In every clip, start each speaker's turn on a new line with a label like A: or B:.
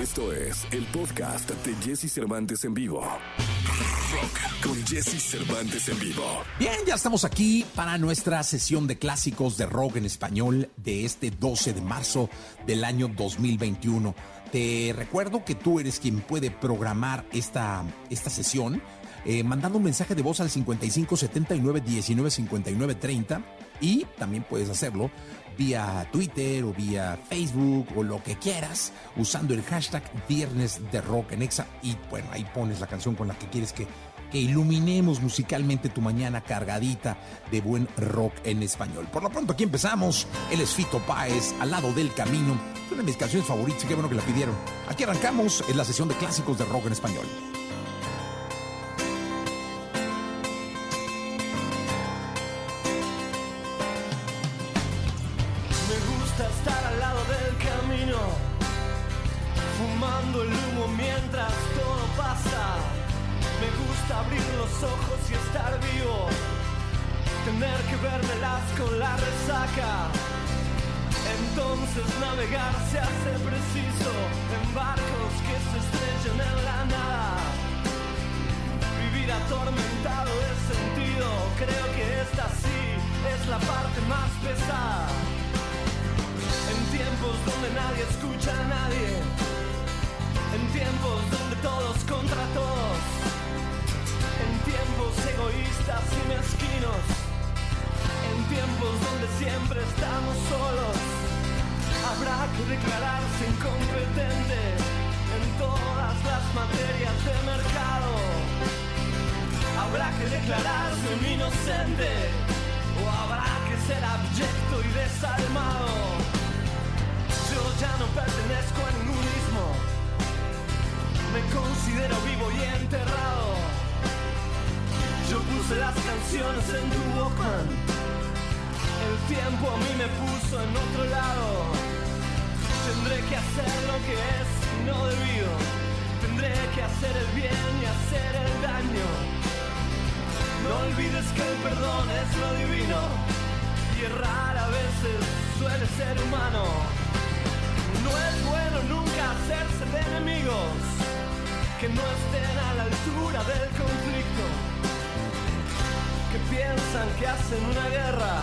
A: Esto es el podcast de Jesse Cervantes en vivo. Rock con Jesse Cervantes en vivo.
B: Bien, ya estamos aquí para nuestra sesión de clásicos de rock en español de este 12 de marzo del año 2021. Te recuerdo que tú eres quien puede programar esta, esta sesión eh, mandando un mensaje de voz al 55 79 19 59 30 y también puedes hacerlo vía Twitter o vía Facebook o lo que quieras usando el hashtag Viernes de Rock en Exa y bueno, ahí pones la canción con la que quieres que, que iluminemos musicalmente tu mañana cargadita de buen rock en español. Por lo pronto aquí empezamos, el es Fito Páez, al lado del camino, una de mis canciones favoritas, qué bueno que la pidieron. Aquí arrancamos en la sesión de clásicos de rock en español.
C: Vermelas con la resaca. Entonces navegar se hace preciso en barcos que se estrellan en la nada. Vivir atormentado es sentido, creo que esta sí es la parte más pesada. En tiempos donde nadie escucha a nadie, en tiempos donde todos contra todos en tiempos egoístas y mezquinos, tiempos donde siempre estamos solos, habrá que declararse incompetente en todas las materias de mercado. Habrá que declararse inocente o habrá que ser abyecto y desalmado. Yo ya no pertenezco a ningún mismo, me considero vivo y enterrado. Yo puse las canciones en tu Walkman. El tiempo a mí me puso en otro lado. Tendré que hacer lo que es no debido. Tendré que hacer el bien y hacer el daño. No olvides que el perdón es lo divino. Y errar a veces suele ser humano. No es bueno nunca hacerse de enemigos que no estén a la altura del conflicto que piensan que hacen una guerra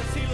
C: y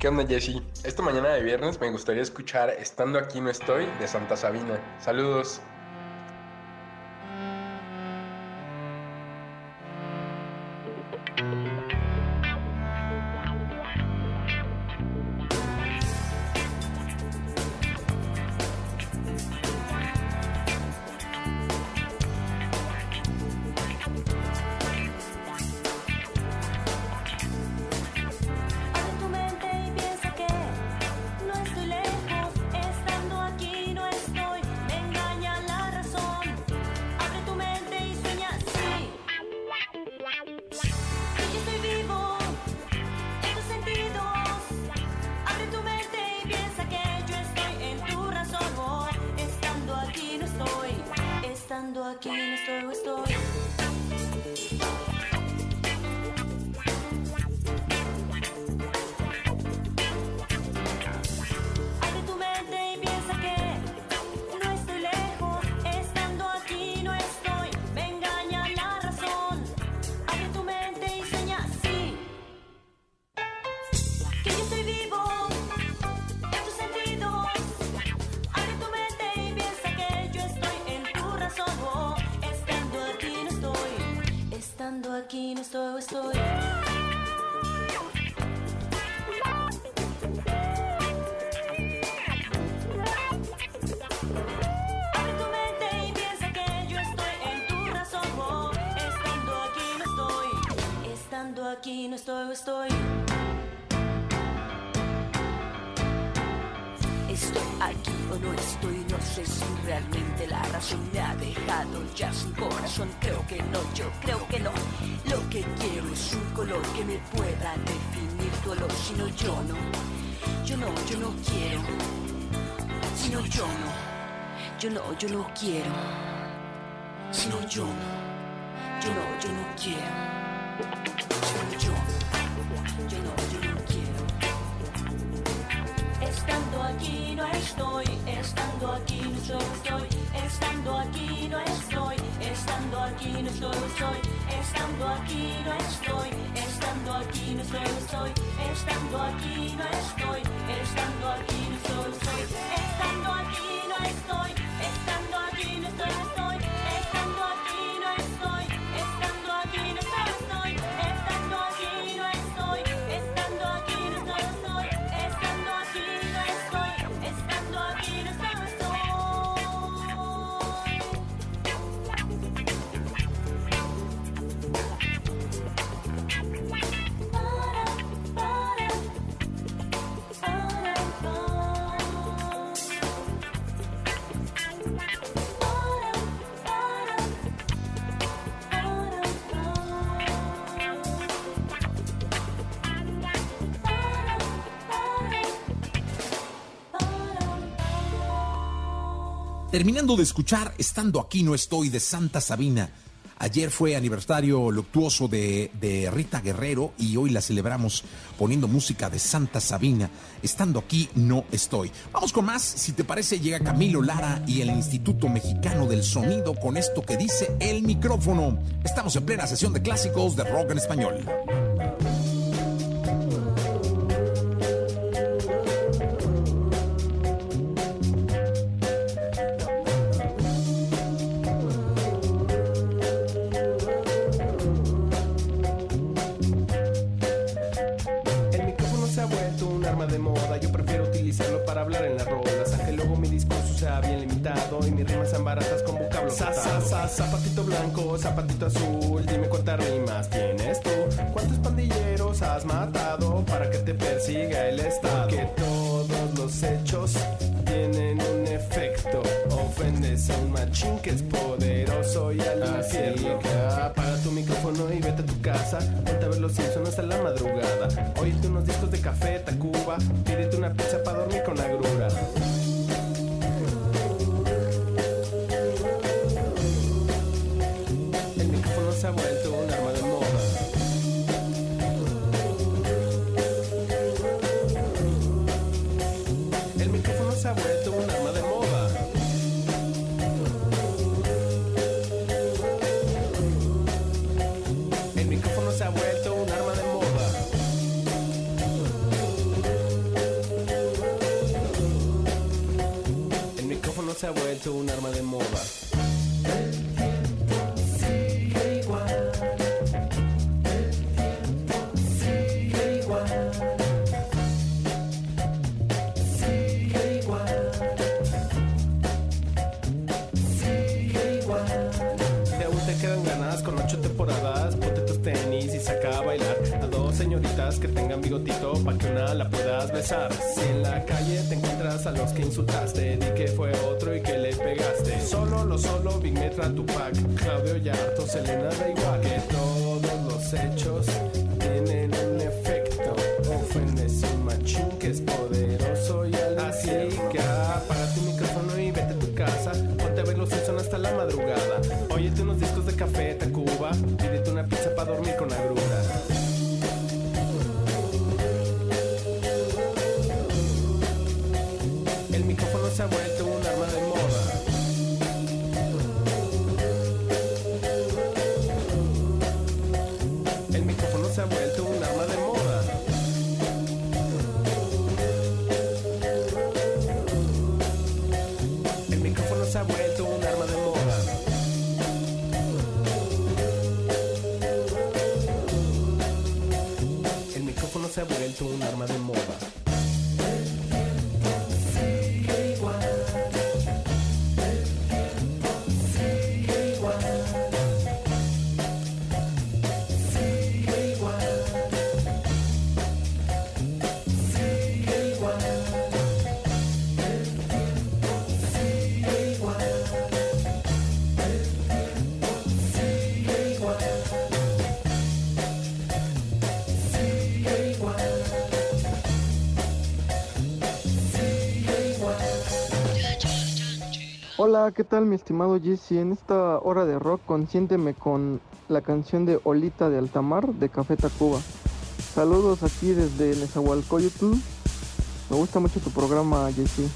D: ¿Qué onda, Jesse? Esta mañana de viernes me gustaría escuchar Estando aquí no estoy de Santa Sabina. Saludos.
E: yo no. Yo no, yo no quiero. Si No, yo no. Yo no, yo no quiero. No, yo. Yo no, yo no quiero. Estando aquí no estoy, estando aquí no solo estoy, estando aquí no estoy, estando aquí no solo estoy, estando aquí no estoy, estando aquí no solo estoy, estando aquí no estoy, estando aquí no solo estoy. cantando al fin estoy.
B: Terminando de escuchar Estando aquí no estoy de Santa Sabina. Ayer fue aniversario luctuoso de, de, Rita Guerrero y hoy la celebramos poniendo música de Santa Sabina. Estando aquí no estoy. Vamos con más. Si te parece, llega Camilo Lara y el Instituto Mexicano del Sonido con esto que dice el micrófono. Estamos en plena sesión de clásicos de rock en español.
F: Zapatito blanco, zapatito azul. Dime cuántas rimas tienes tú. ¿Cuántos pandilleros has matado para que te persiga el Estado? Que todos los hechos tienen un efecto. Ofendes a un machín que es poderoso y al infierno. Apaga tu micrófono y vete a tu casa. Ponte a ver los Simpsons hasta la madrugada. Oíste unos discos de café, Tacuba. Pídete una pizza para dormir con agrura. Si en la calle te encuentras a los que insultaste, di que fue otro y que le pegaste. Solo lo solo, Big Metra, Tupac, Claudio Yarto, Selena, da igual. Que todos los hechos
G: Hola, ¿qué tal mi estimado Jesse? En esta hora de rock consiénteme con la canción de Olita de Altamar de Café Tacuba. Saludos aquí desde Nezahualcóyotl. Me gusta mucho tu programa, Jesse.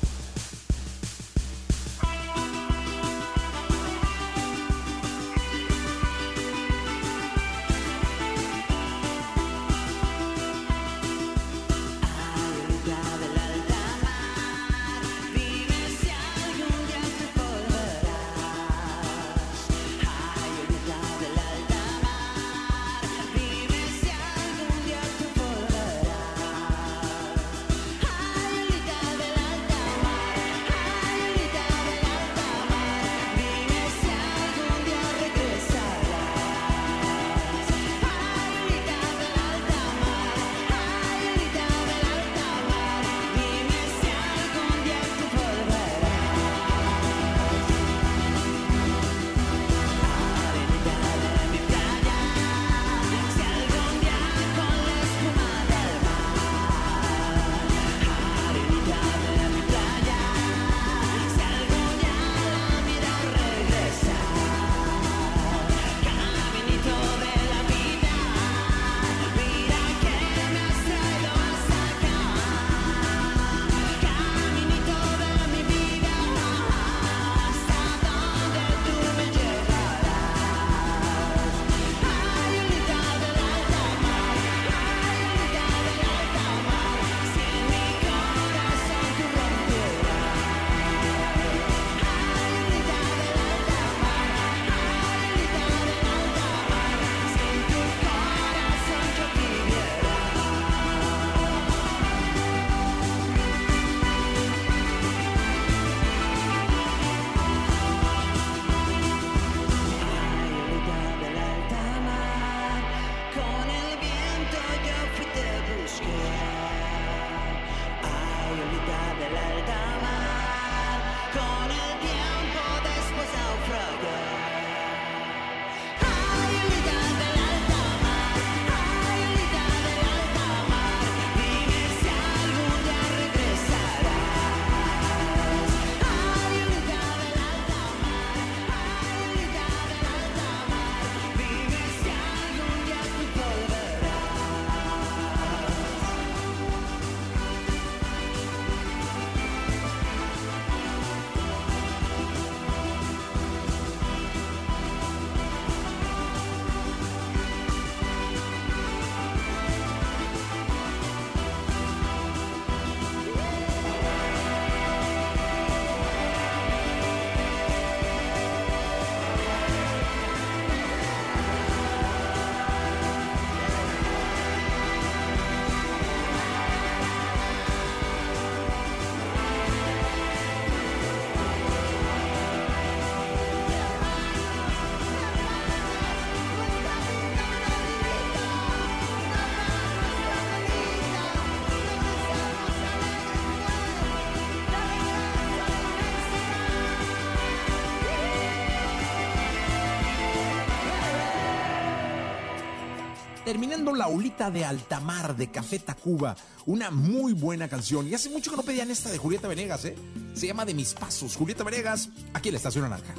H: terminando la olita de Altamar de Café Tacuba. Una muy buena canción. Y hace mucho que no pedían esta de Julieta Venegas, ¿eh? Se llama De mis pasos. Julieta Venegas, aquí en la Estación Naranja.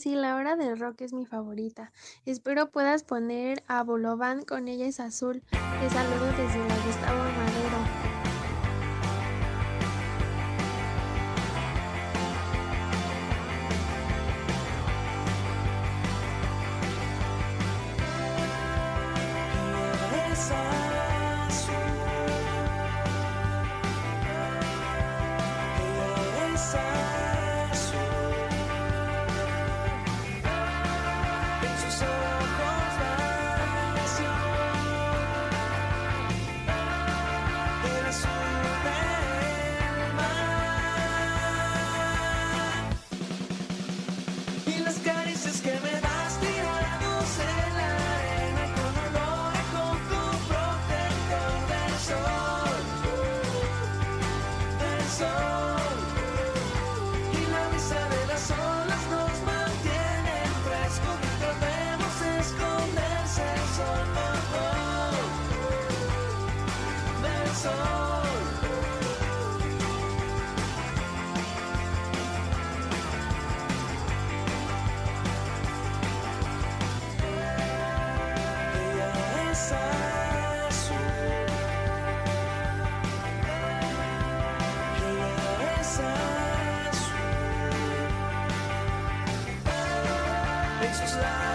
I: Sí,
J: la hora del rock es mi favorita. Espero puedas poner a Bolovan con ella es azul. Te saludo desde la Gustavo Madero.
K: Jesus us.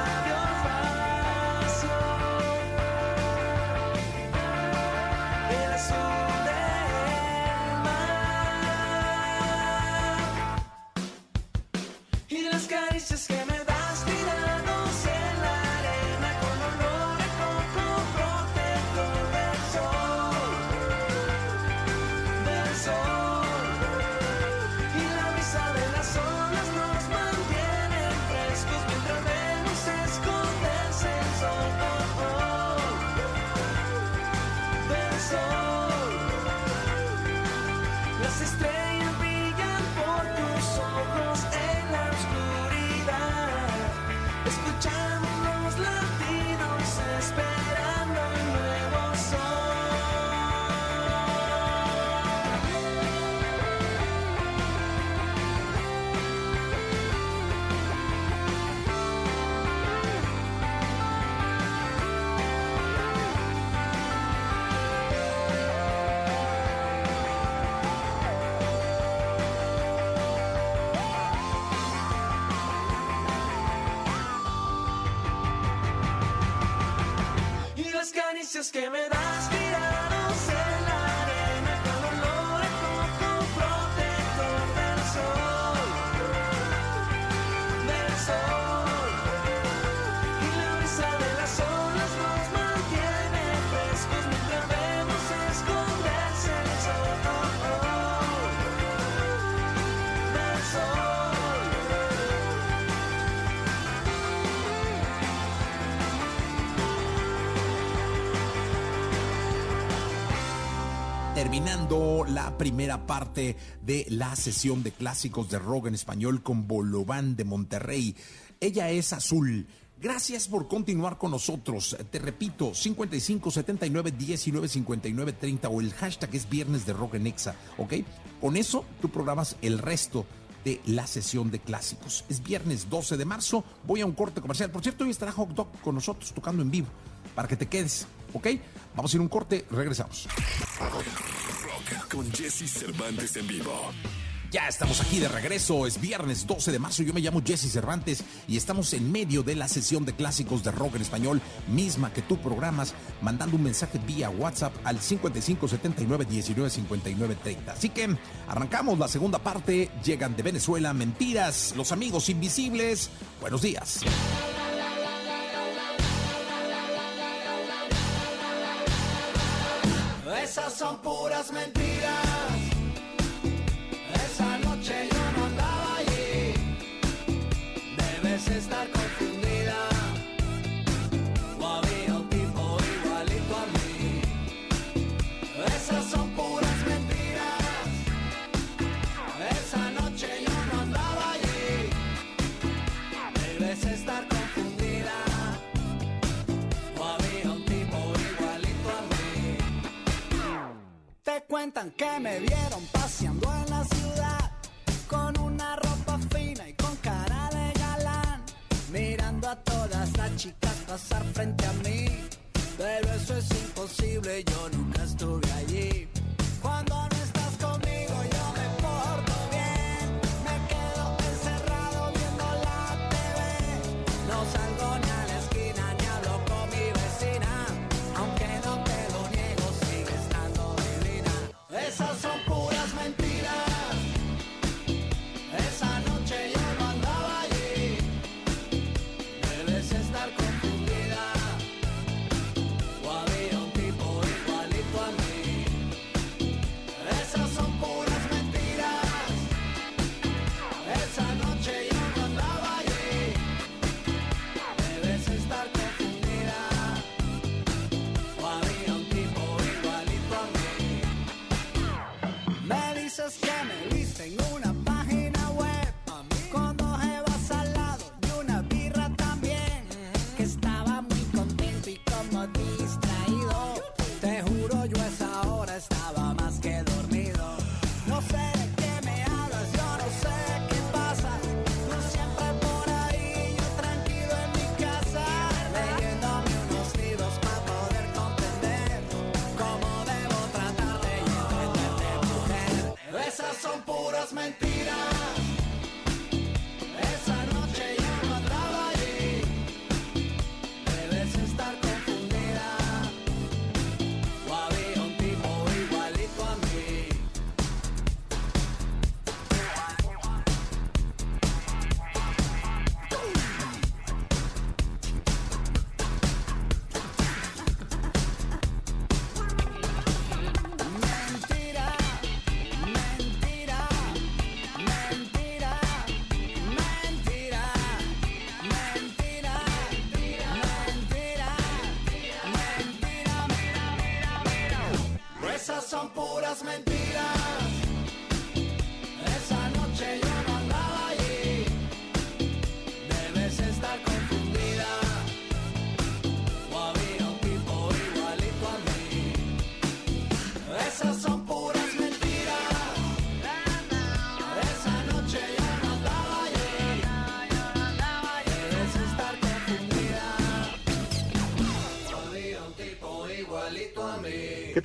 K: Caricias que
L: Terminando la primera parte de la sesión de clásicos de rock en español con Bolobán de Monterrey. Ella es azul. Gracias por continuar con nosotros. Te repito, 55 79 19 59 30 o el hashtag es viernes de rock en Exa, ¿ok? Con eso tú programas el resto de la sesión de clásicos. Es viernes 12 de marzo, voy a un corte comercial. Por cierto, hoy estará Hot Dog con nosotros tocando en vivo para que te quedes, ¿ok? Vamos a ir a un corte, regresamos.
A: Con Jesse Cervantes en vivo.
L: Ya estamos aquí de regreso, es viernes 12 de marzo, yo me llamo Jesse Cervantes y estamos en medio de la sesión de clásicos de rock en español, misma que tú programas, mandando un mensaje vía WhatsApp al 55 79 19 59 30. Así que arrancamos la segunda parte, llegan de Venezuela, mentiras, los amigos invisibles, buenos días.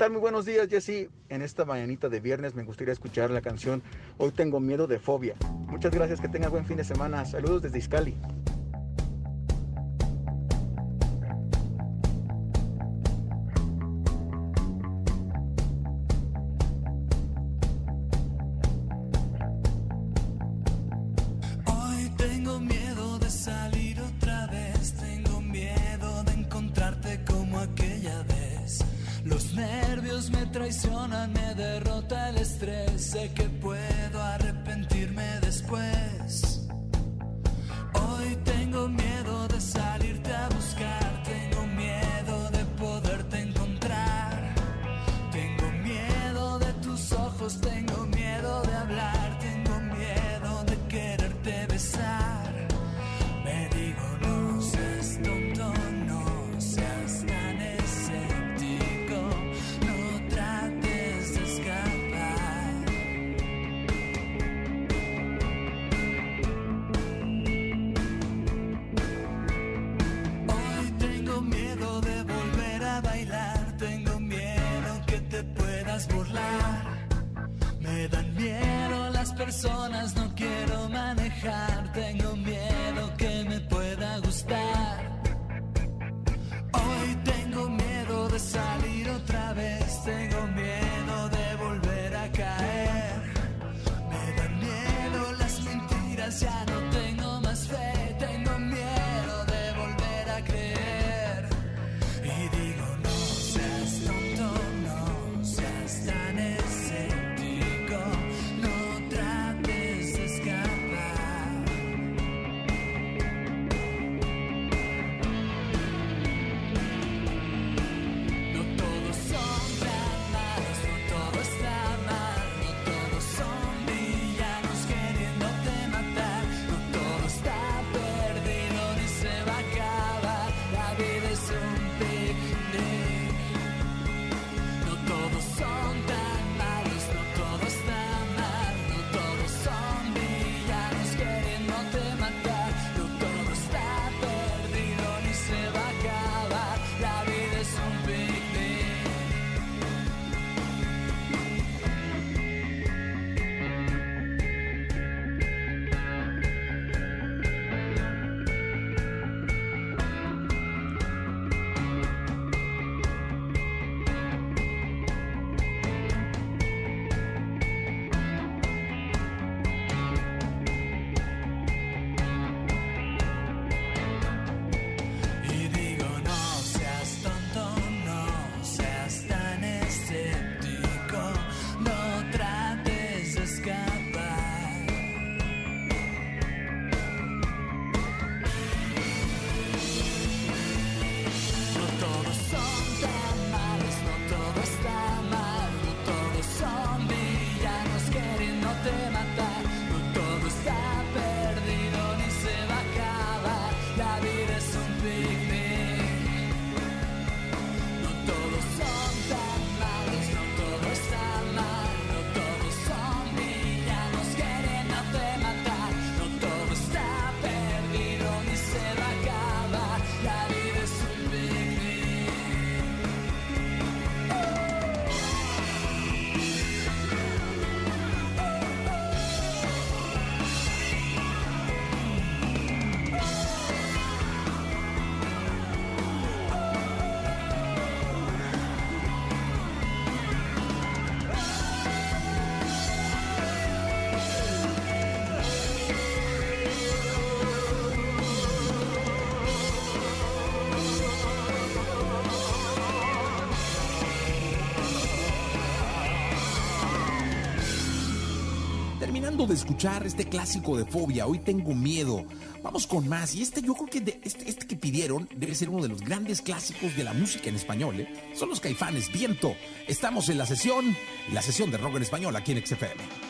M: Tal? Muy buenos días, Jesse. En esta mañanita de viernes me gustaría escuchar la canción Hoy tengo miedo de fobia. Muchas gracias, que tengas buen fin de semana. Saludos desde Iscali.
B: terminando de escuchar este clásico de fobia, hoy tengo miedo. Vamos con más. Y este, yo creo que de, este, este que pidieron debe ser uno de los grandes clásicos de la música en español. ¿eh? Son los caifanes, viento. Estamos en la sesión, la sesión de rock en español aquí en XFM.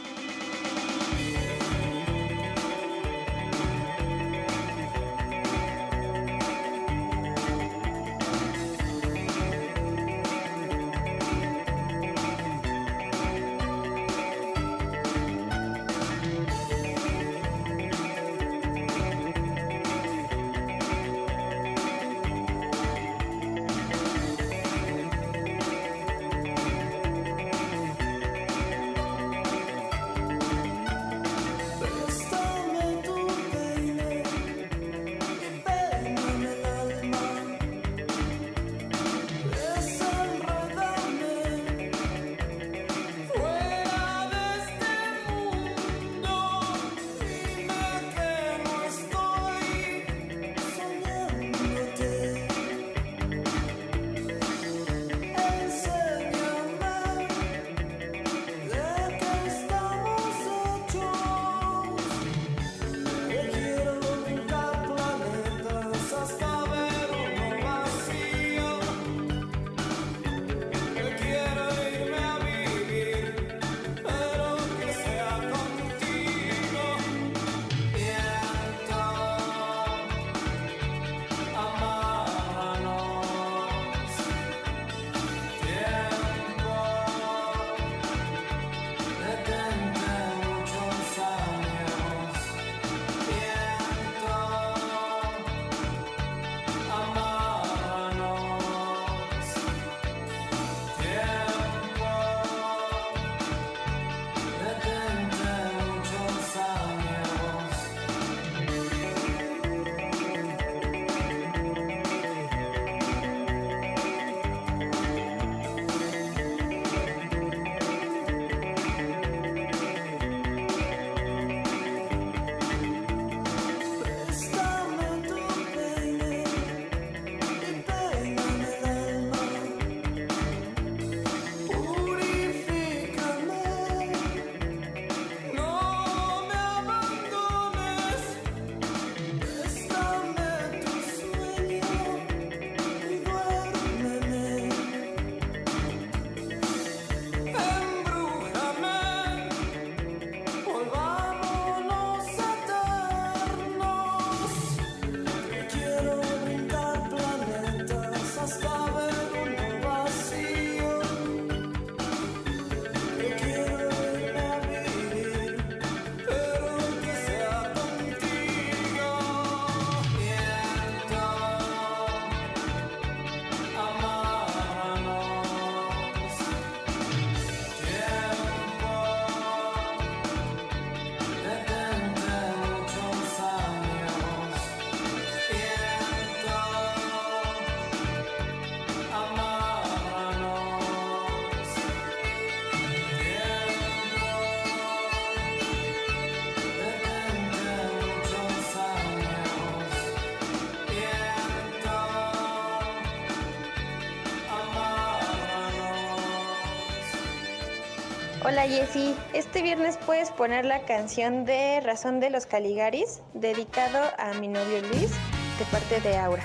I: Hola este viernes puedes poner la canción de Razón de los Caligaris, dedicado a mi novio Luis, de parte de Aura.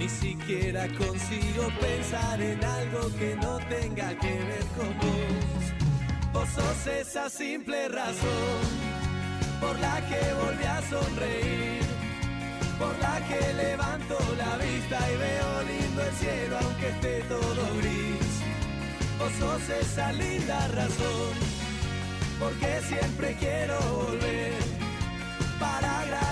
J: ni siquiera consigo pensar en algo que no tenga que ver con vos. Vos sos esa simple razón por la que volví a sonreír, por la que levanto la vista y veo lindo el cielo aunque esté todo gris. Vos sos esa linda razón porque siempre quiero volver para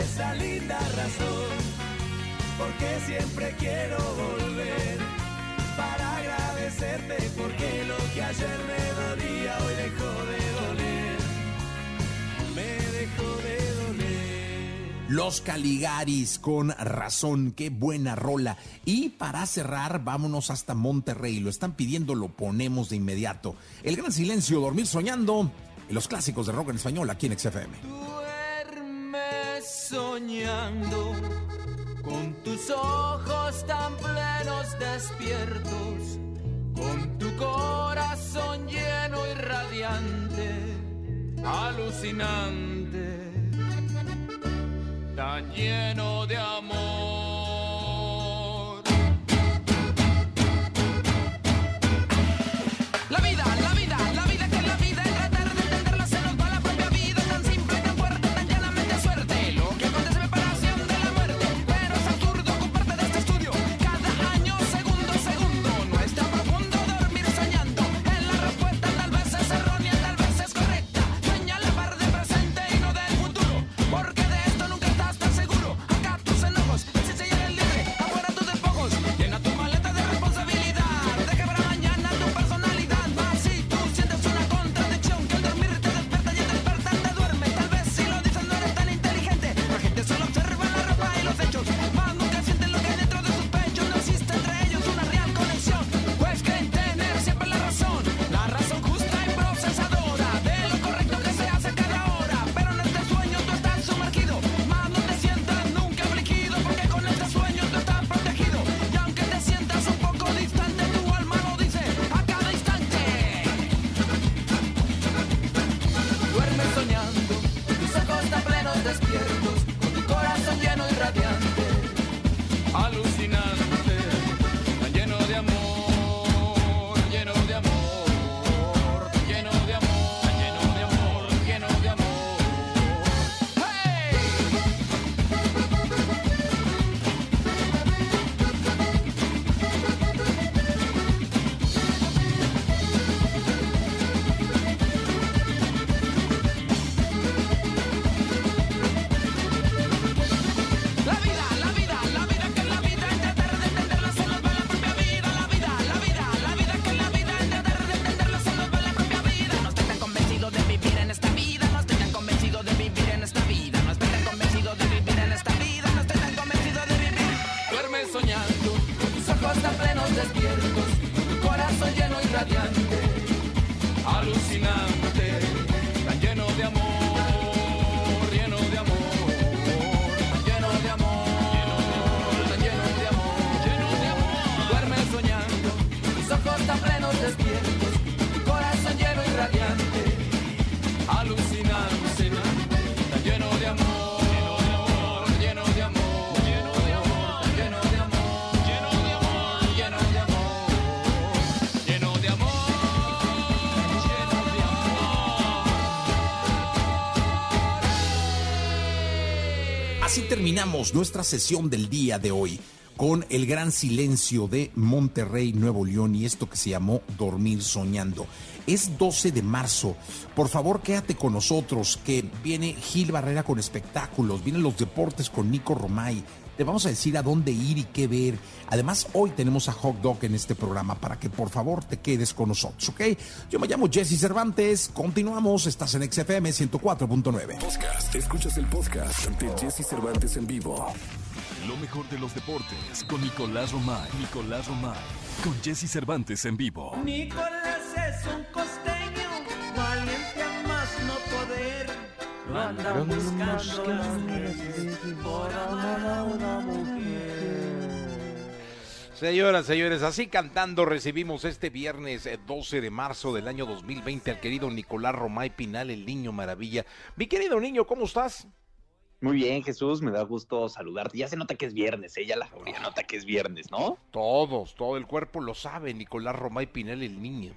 J: esa linda razón porque siempre quiero volver para agradecerte porque lo que ayer me dolía hoy dejó de doler. Me dejó de doler.
B: Los Caligaris, con razón, qué buena rola. Y para cerrar, vámonos hasta Monterrey. Lo están pidiendo, lo ponemos de inmediato. El gran silencio, dormir soñando. Y los clásicos de rock en español aquí en XFM.
J: Soñando con tus ojos tan plenos despiertos, con tu corazón lleno y radiante, alucinante, tan lleno de amor.
N: Terminamos nuestra sesión del día de hoy con el gran silencio de Monterrey, Nuevo León y esto que se llamó Dormir Soñando. Es 12 de marzo. Por favor, quédate con nosotros, que viene Gil Barrera con espectáculos, vienen los deportes con Nico Romay. Te vamos a decir a dónde ir y qué ver. Además, hoy tenemos a Hot Dog en este programa para que por favor te quedes con nosotros, ¿ok? Yo me llamo Jesse Cervantes. Continuamos. Estás en XFM 104.9.
A: Podcast. Escuchas el podcast de Jesse Cervantes en vivo.
O: Lo mejor de los deportes con Nicolás Romay. Nicolás Romay. Con Jesse Cervantes en vivo.
J: Nicolás es un poder. Lo andan buscando las veces por amar a una mujer.
N: Señoras, señores, así cantando recibimos este viernes eh, 12 de marzo del año 2020 al querido Nicolás Romay Pinal, el niño maravilla. Mi querido niño, ¿cómo estás?
P: Muy bien, Jesús, me da gusto saludarte. Ya se nota que es viernes, ella la mayoría nota que es viernes, ¿no?
N: Todos, todo el cuerpo lo sabe, Nicolás Romay Pinal, el niño.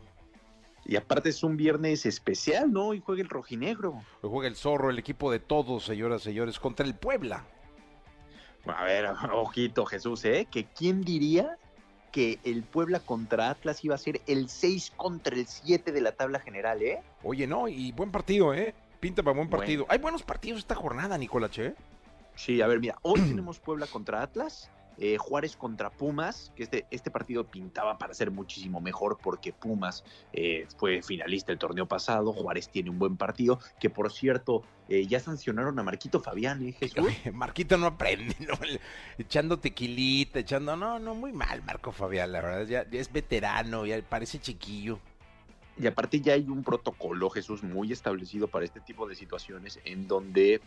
P: Y aparte es un viernes especial, ¿no? Hoy juega el rojinegro.
N: Hoy juega el zorro, el equipo de todos, señoras, señores, contra el Puebla.
P: A ver, ojito, Jesús, ¿eh? Que quién diría que el Puebla contra Atlas iba a ser el 6 contra el 7 de la tabla general, ¿eh?
N: Oye, no, y buen partido, ¿eh? Pinta para buen
P: Bueno.
N: partido. Hay buenos partidos esta jornada, Nicolás, ¿eh?
P: Sí, a ver, mira, hoy tenemos Puebla contra Atlas, eh, Juárez contra Pumas, que este, este partido pintaba para ser muchísimo mejor porque Pumas eh, fue finalista el torneo pasado, Juárez tiene un buen partido, que por cierto, eh, ya sancionaron a Marquito Fabián, ¿eh, Jesús?
N: Marquito no aprende, ¿no? Echando tequilita, echando. No, no, muy mal, Marco Fabián, la verdad. Ya, ya es veterano, ya parece chiquillo.
P: Y aparte ya hay un protocolo, Jesús, muy establecido para este tipo de situaciones en donde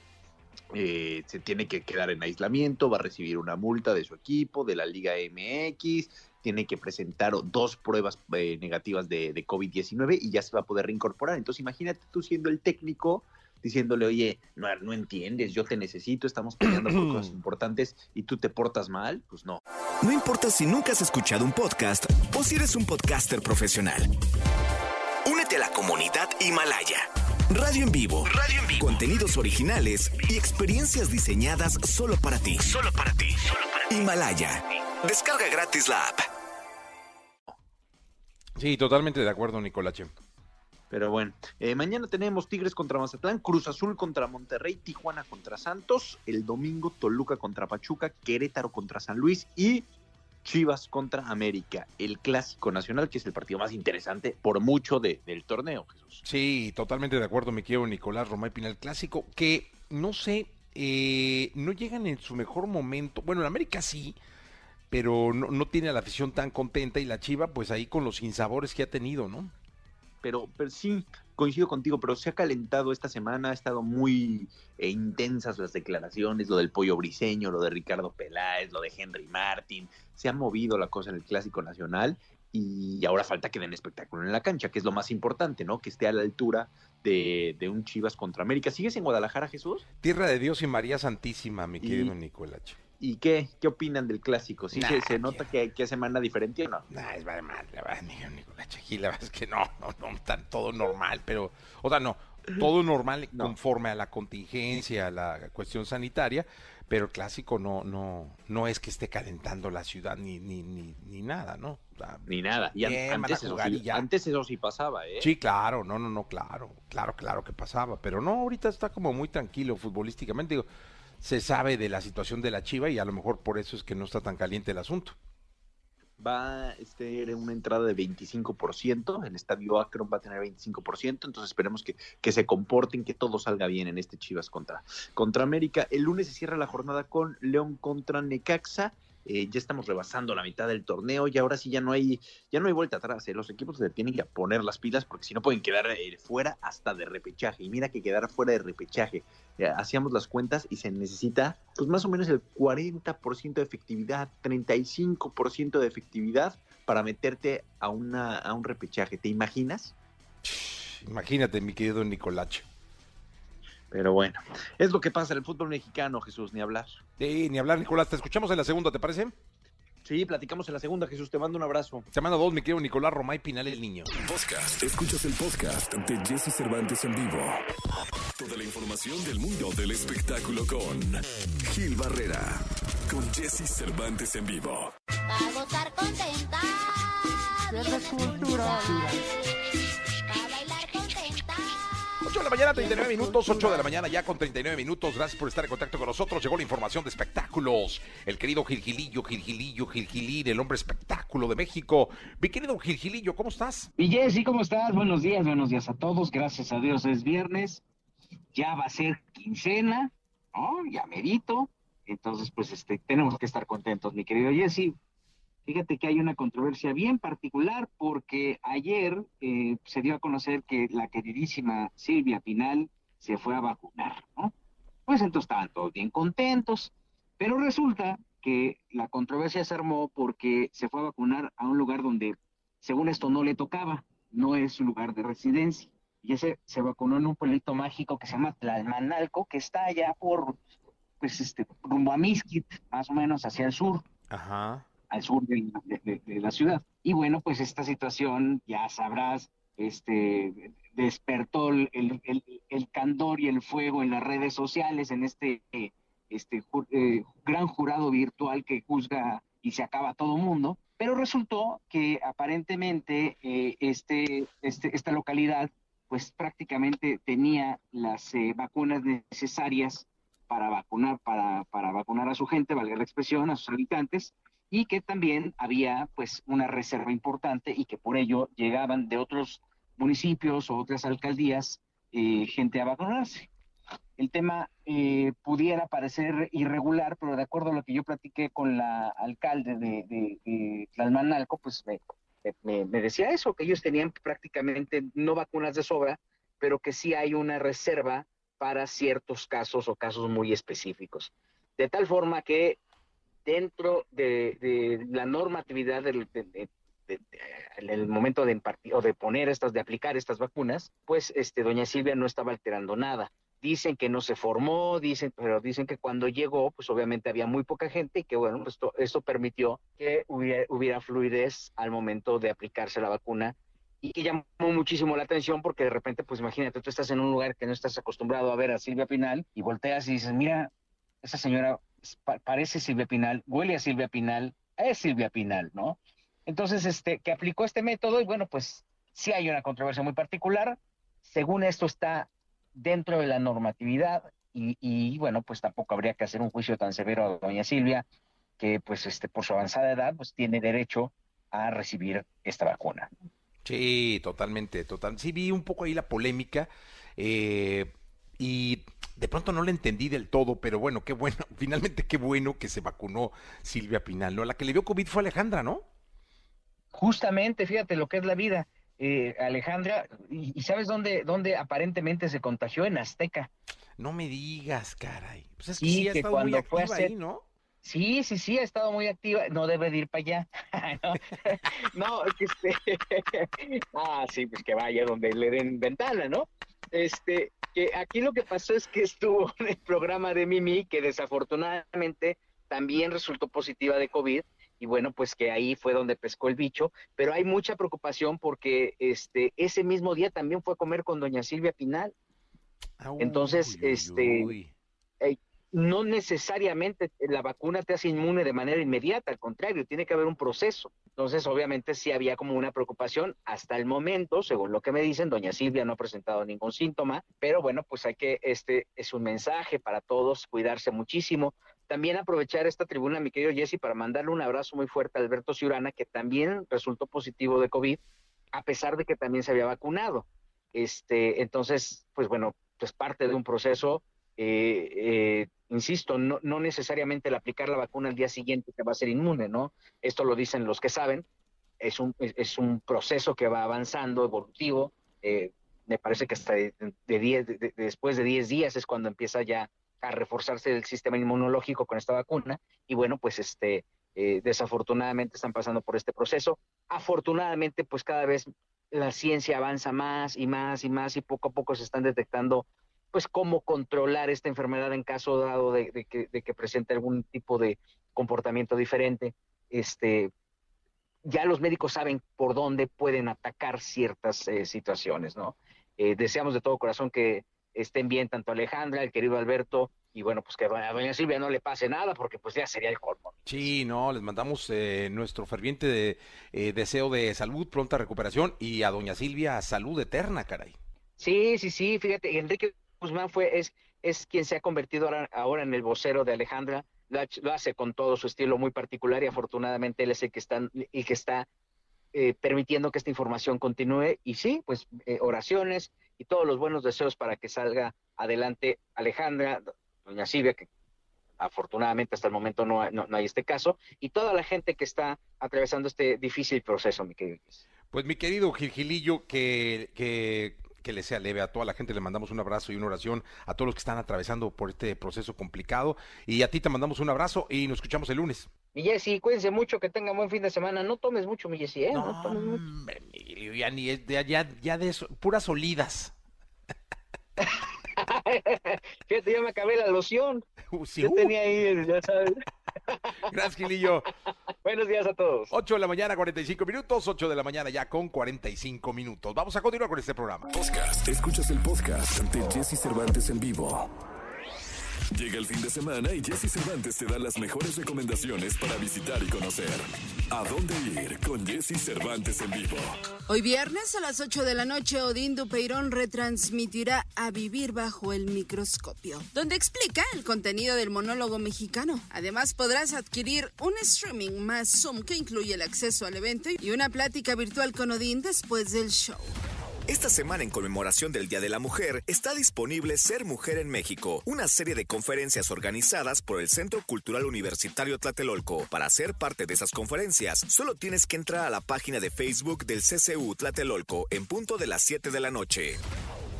P: eh, se tiene que quedar en aislamiento, va a recibir una multa de su equipo, de la Liga MX, tiene que presentar dos pruebas eh, negativas de, de COVID-19 y ya se va a poder reincorporar. Entonces imagínate tú siendo el técnico diciéndole, oye, no, no entiendes, yo te necesito, estamos peleando por cosas importantes y tú te portas mal, pues no.
Q: No importa si nunca has escuchado un podcast o si eres un podcaster profesional. Únete a la comunidad Himalaya. Radio en vivo. Radio en vivo. Contenidos originales y experiencias diseñadas solo para ti. Solo para ti. Himalaya. Descarga gratis la app.
N: Sí, totalmente de acuerdo, Nicolache.
P: Pero bueno, eh, mañana tenemos Tigres contra Mazatlán, Cruz Azul contra Monterrey, Tijuana contra Santos, el domingo Toluca contra Pachuca, Querétaro contra San Luis y Chivas contra América, el clásico nacional, que es el partido más interesante por mucho de- del torneo, Jesús.
N: Sí, totalmente de acuerdo, mi querido Nicolás Romay Pinal. Clásico que, no sé, eh, no llegan en su mejor momento. Bueno, en América sí, pero no, no tiene a la afición tan contenta y la Chiva, pues ahí con los sinsabores que ha tenido, ¿no?
P: Pero, pero sí, coincido contigo, pero se ha calentado esta semana, ha estado muy eh, intensas las declaraciones, lo del pollo briseño, lo de Ricardo Peláez, lo de Henry Martin, se ha movido la cosa en el Clásico Nacional y ahora falta que den espectáculo en la cancha, que es lo más importante, ¿no? Que esté a la altura de, de un Chivas contra América. ¿Sigues en Guadalajara, Jesús?
N: Tierra de Dios y María Santísima, mi
P: Y-
N: querido Nicolás.
P: ¿Y qué? ¿Qué opinan del Clásico? ¿Sí
N: Nah,
P: se, se nota que, que semana diferente o no?
N: Nah, es vale mal, la verdad, mi querido Nicolás. Aquí la verdad es que no, no, no, está todo normal, pero, o sea, no, todo normal conforme a la contingencia, a la cuestión sanitaria, pero el clásico no, no, no es que esté calentando la ciudad ni, ni, ni, ni nada, ¿no? O sea,
P: Ni nada. Y
N: bien,
P: antes, eso sí,
N: ya.
P: antes eso sí pasaba, ¿eh?
N: Sí, claro, no, no, no, claro, claro, claro que pasaba, pero no, ahorita está como muy tranquilo futbolísticamente, digo, se sabe de la situación de la Chiva y a lo mejor por eso es que no está tan caliente el asunto.
P: va a tener una entrada de 25%, el estadio Akron va a tener 25%, entonces esperemos que, que se comporten, que todo salga bien en este Chivas contra, contra América. El lunes se cierra la jornada con León contra Necaxa. Eh, ya estamos rebasando la mitad del torneo y ahora sí ya no hay ya no hay vuelta atrás. eh. Los equipos se tienen que poner las pilas porque si no pueden quedar eh, fuera hasta de repechaje. Y mira que quedar fuera de repechaje. hacíamos las cuentas y se necesita pues más o menos el 40% de efectividad, 35% de efectividad para meterte a, una, a un repechaje. ¿Te imaginas?
N: Imagínate, mi querido Nicolache.
P: Pero bueno, es lo que pasa en el fútbol mexicano, Jesús, ni hablar.
N: Sí, ni hablar, Nicolás. Te escuchamos en la segunda, ¿te parece?
P: Sí, platicamos en la segunda, Jesús. Te mando un abrazo.
N: Te mando dos, mi querido Nicolás Romay Pinal, el niño.
A: Podcast. Escuchas el podcast de Jesse Cervantes en vivo. Toda la información del mundo del espectáculo con Gil Barrera, con Jesse Cervantes en vivo.
N: Gozar contenta. Cultural. Para bailar contenta.
B: 8 de la mañana, 39 minutos, 8 de la mañana ya con 39 minutos. Gracias por estar en contacto con nosotros. Llegó la información de espectáculos. El querido Gilgilillo, Gilgilillo, Gilgilín, el hombre espectáculo de México. Mi querido Gilgilillo, ¿cómo estás?
R: Y Jessy, ¿cómo estás? Buenos días, buenos días a todos. Gracias a Dios es viernes. Ya va a ser quincena, ¿no? Ya merito. Entonces, pues este, tenemos que estar contentos, mi querido Jesse. Fíjate que hay una controversia bien particular porque ayer eh, se dio a conocer que la queridísima Silvia Pinal se fue a vacunar, ¿no? Pues entonces estaban todos bien contentos, pero resulta que la controversia se armó porque se fue a vacunar a un lugar donde, según esto, no le tocaba, no es su lugar de residencia. Y ese se vacunó en un pueblito mágico que se llama Tlalmanalco, que está allá por, pues, este, rumbo a Mixquit, más o menos hacia el sur
B: Ajá.
R: Al sur de, de- de- la ciudad. Y bueno, pues esta situación, ya sabrás, este, despertó el, el- el- candor y el fuego en las redes sociales, en este, este ju- eh, gran jurado virtual que juzga y se acaba todo mundo. Pero resultó que aparentemente eh, este, este, esta localidad pues prácticamente tenía las eh, vacunas necesarias para vacunar, para, para vacunar a su gente, valga la expresión, a sus habitantes, y que también había pues una reserva importante y que por ello llegaban de otros municipios o otras alcaldías eh, gente a vacunarse. El tema eh, pudiera parecer irregular, pero de acuerdo a lo que yo platiqué con la alcalde de, de, de Tlalmanalco, pues me, decía eso, que ellos tenían prácticamente no vacunas de sobra, pero que sí hay una reserva para ciertos casos o casos muy específicos. De tal forma que dentro de, la normatividad del, de- en el momento de poner estas, de aplicar estas vacunas, pues este, doña Silvia no estaba alterando nada. Dicen que no se formó, dicen, pero dicen que cuando llegó, pues obviamente había muy poca gente y que bueno, pues esto, esto permitió que hubiera, hubiera fluidez al momento de aplicarse la vacuna y que llamó muchísimo la atención porque de repente, pues imagínate, tú estás en un lugar que no estás acostumbrado a ver a Silvia Pinal y volteas y dices, mira, esa señora pa- parece Silvia Pinal, huele a Silvia Pinal, es Silvia Pinal, ¿no? Entonces, este, que aplicó este método y bueno, pues sí hay una controversia muy particular. Según esto está dentro de la normatividad y, y, bueno, pues tampoco habría que hacer un juicio tan severo a doña Silvia, que pues este, por su avanzada edad, pues tiene derecho a recibir esta vacuna.
B: Sí, totalmente, total. Sí, vi un poco ahí la polémica eh, y de pronto no la entendí del todo, pero bueno, qué bueno, finalmente qué bueno que se vacunó Silvia Pinal, ¿no? La que le dio COVID fue Alejandra, ¿no?
R: Justamente, fíjate lo que es la vida, eh, Alejandra, y, y ¿sabes dónde, dónde aparentemente se contagió? En Azteca.
B: No me digas, caray. Pues es que sí ha
R: que
B: estado muy
R: cuando fue a
B: activa
R: hacer-
B: ahí, ¿no?
R: Sí, sí, sí, ha estado muy activa. No debe de ir para allá. no, no, es que este... ah, sí, pues que vaya donde le den ventana, ¿no? Este, que aquí lo que pasó es que estuvo en el programa de Mimi, que desafortunadamente también resultó positiva de COVID, y bueno, pues que ahí fue donde pescó el bicho, pero hay mucha preocupación porque este, ese mismo día también fue a comer con doña Silvia Pinal. Entonces, este, eh, no necesariamente la vacuna te hace inmune de manera inmediata, al contrario, tiene que haber un proceso. Entonces, obviamente, sí había como una preocupación. Hasta el momento, según lo que me dicen, doña Silvia no ha presentado ningún síntoma, pero bueno, pues hay que, este es un mensaje para todos, cuidarse muchísimo. También aprovechar esta tribuna, mi querido Jesse, para mandarle un abrazo muy fuerte a Alberto Ciurana, que también resultó positivo de COVID, a pesar de que también se había vacunado. Este, entonces, pues bueno, pues parte de un proceso eh, eh, insisto, no, no necesariamente el aplicar la vacuna al día siguiente te va a ser inmune, ¿no? Esto lo dicen los que saben, es un, es, un proceso que va avanzando, evolutivo, eh, me parece que hasta de, diez- de- de- después de 10 días es cuando empieza ya a reforzarse el sistema inmunológico con esta vacuna, y bueno, pues este, desafortunadamente están pasando por este proceso. Afortunadamente, pues cada vez la ciencia avanza más y más y más y poco a poco se están detectando pues cómo controlar esta enfermedad en caso dado de, de que, de que presente algún tipo de comportamiento diferente. Este, ya los médicos saben por dónde pueden atacar ciertas eh, situaciones, ¿no? Eh, deseamos de todo corazón que, estén bien tanto Alejandra, el querido Alberto, y bueno, pues que a doña Silvia no le pase nada, porque pues ya sería el colmo.
B: Sí, no, les mandamos eh, nuestro ferviente de- eh, deseo de salud, pronta recuperación y a doña Silvia salud eterna, caray.
R: Sí, sí, sí, fíjate, Enrique Guzmán fue, es, es quien se ha convertido ahora, ahora en el vocero de Alejandra, lo, ha- lo hace con todo su estilo muy particular y afortunadamente él es el que está, y que está eh, permitiendo que esta información continúe y sí, pues eh, oraciones y todos los buenos deseos para que salga adelante Alejandra, doña Silvia, que afortunadamente hasta el momento no, no, no hay este caso, y toda la gente que está atravesando este difícil proceso, mi querido.
B: Pues mi querido Gilgilillo, que, que, que le sea leve a toda la gente, le mandamos un abrazo y una oración a todos los que están atravesando por este proceso complicado. Y a ti te mandamos un abrazo y nos escuchamos el lunes.
R: Mi Jessy, cuídense mucho, que tengan buen fin de semana. No tomes mucho, mi Jessy, ¿eh? No, tomes mucho.
B: Hombre, ya ni ya, ya de eso, puras olidas.
R: Fíjate, ya me acabé la loción.
B: sí,
R: Yo
B: uh.
R: tenía ahí, ya sabes.
B: Gracias, Gilillo.
R: Buenos días a todos.
B: 8 de la mañana, 45 minutos. 8 de la mañana ya con 45 minutos. Vamos a continuar con este programa.
A: Podcast. Escuchas el podcast ante Jesse Cervantes en vivo. Llega el fin de semana y Jesse Cervantes te da las mejores recomendaciones para visitar y conocer. ¿A dónde ir con Jesse Cervantes en vivo?
S: Hoy viernes a las 8 de la noche, Odín Dupeirón retransmitirá A Vivir Bajo el Microscopio, donde explica el contenido del monólogo mexicano. Además, podrás adquirir un streaming más Zoom que incluye el acceso al evento y una plática virtual con Odín después del show.
Q: Esta semana en conmemoración del Día de la Mujer está disponible Ser Mujer en México, una serie de conferencias organizadas por el Centro Cultural Universitario Tlatelolco. Para ser parte de esas conferencias, solo tienes que entrar a la página de Facebook del CCU Tlatelolco en punto de las 7 de la noche.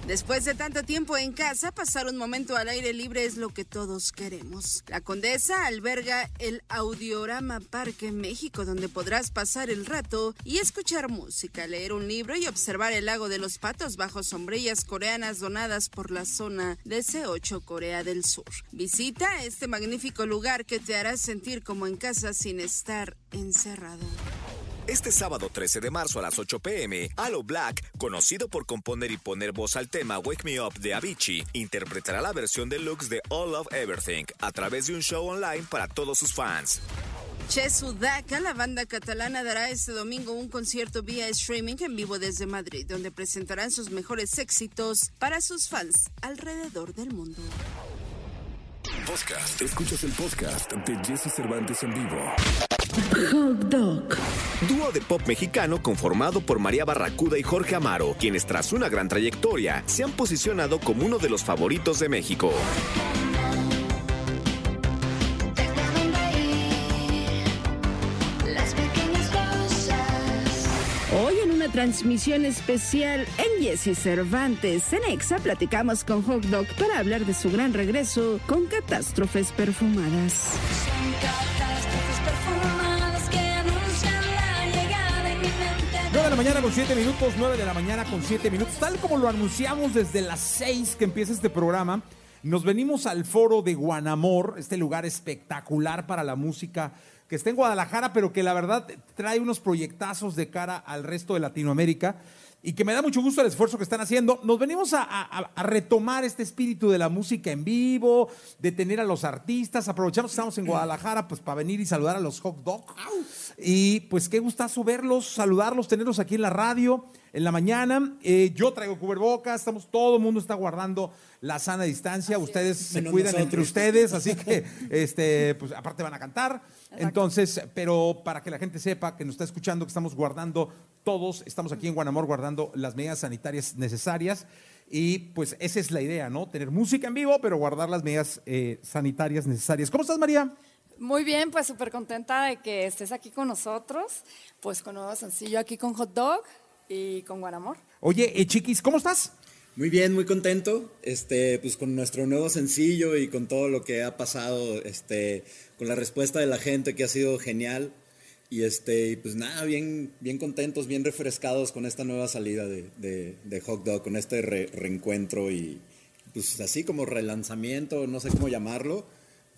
S: Después de tanto tiempo en casa, pasar un momento al aire libre es lo que todos queremos. La Condesa alberga el Audiorama Parque México, donde podrás pasar el rato y escuchar música, leer un libro y observar el lago de los patos bajo sombrillas coreanas donadas por la zona de C8 Corea del Sur. Visita este magnífico lugar que te hará sentir como en casa sin estar encerrado.
Q: Este sábado 13 de marzo a las 8 pm, Alo Black, conocido por componer y poner voz al tema Wake Me Up de Avicii, interpretará la versión deluxe de All of Everything a través de un show online para todos sus fans.
S: Che Sudaca, la banda catalana, dará este domingo un concierto vía streaming en vivo desde Madrid, donde presentarán sus mejores éxitos para sus fans alrededor del mundo.
A: Podcast. Escuchas el podcast de Jesse Cervantes en vivo.
Q: Hot Dog. Dúo de pop mexicano conformado por María Barracuda y Jorge Amaro, quienes tras una gran trayectoria se han posicionado como uno de los favoritos de México.
S: Transmisión especial en Jesse Cervantes, en Exa, platicamos con Hot Dog para hablar de su gran regreso con catástrofes perfumadas.
N: Son catástrofes perfumadas que anuncian la llegada inminente.
B: 9 de la mañana con 7 minutos, 9 de la mañana con 7 minutos. Tal como lo anunciamos desde las 6 que empieza este programa, nos venimos al foro de Guanamor, este lugar espectacular para la música que está en Guadalajara, pero que la verdad trae unos proyectazos de cara al resto de Latinoamérica y que me da mucho gusto el esfuerzo que están haciendo. Nos venimos a, a- a retomar este espíritu de la música en vivo, de tener a los artistas. Aprovechamos que estamos en Guadalajara pues para venir y saludar a los Hot Dog. Y pues qué gustazo verlos, saludarlos, tenerlos aquí en la radio en la mañana. Eh, yo traigo cubrebocas, estamos, todo el mundo está guardando la sana distancia. Ustedes se
H: Menos
B: cuidan
H: nosotros.
B: entre ustedes, así que este, pues aparte van a cantar. Entonces, pero para que la gente sepa que nos está escuchando, que estamos guardando todos, estamos aquí en Guanamor guardando las medidas sanitarias necesarias. Y pues esa es la idea, ¿no? Tener música en vivo, pero guardar las medidas eh, sanitarias necesarias. ¿Cómo estás, María?
H: Muy bien, pues súper contenta de que estés aquí con nosotros, pues con nuevo sencillo aquí con Hot Dog y con Guanamor.
B: Oye, eh, Chiquis, ¿cómo estás?
T: Muy bien, muy contento, este, pues con nuestro nuevo sencillo y con todo lo que ha pasado, este, con la respuesta de la gente que ha sido genial y este, pues nada, bien, bien contentos, bien refrescados con esta nueva salida de, de, de Hot Dog, con este re- reencuentro y pues así como relanzamiento, no sé cómo llamarlo,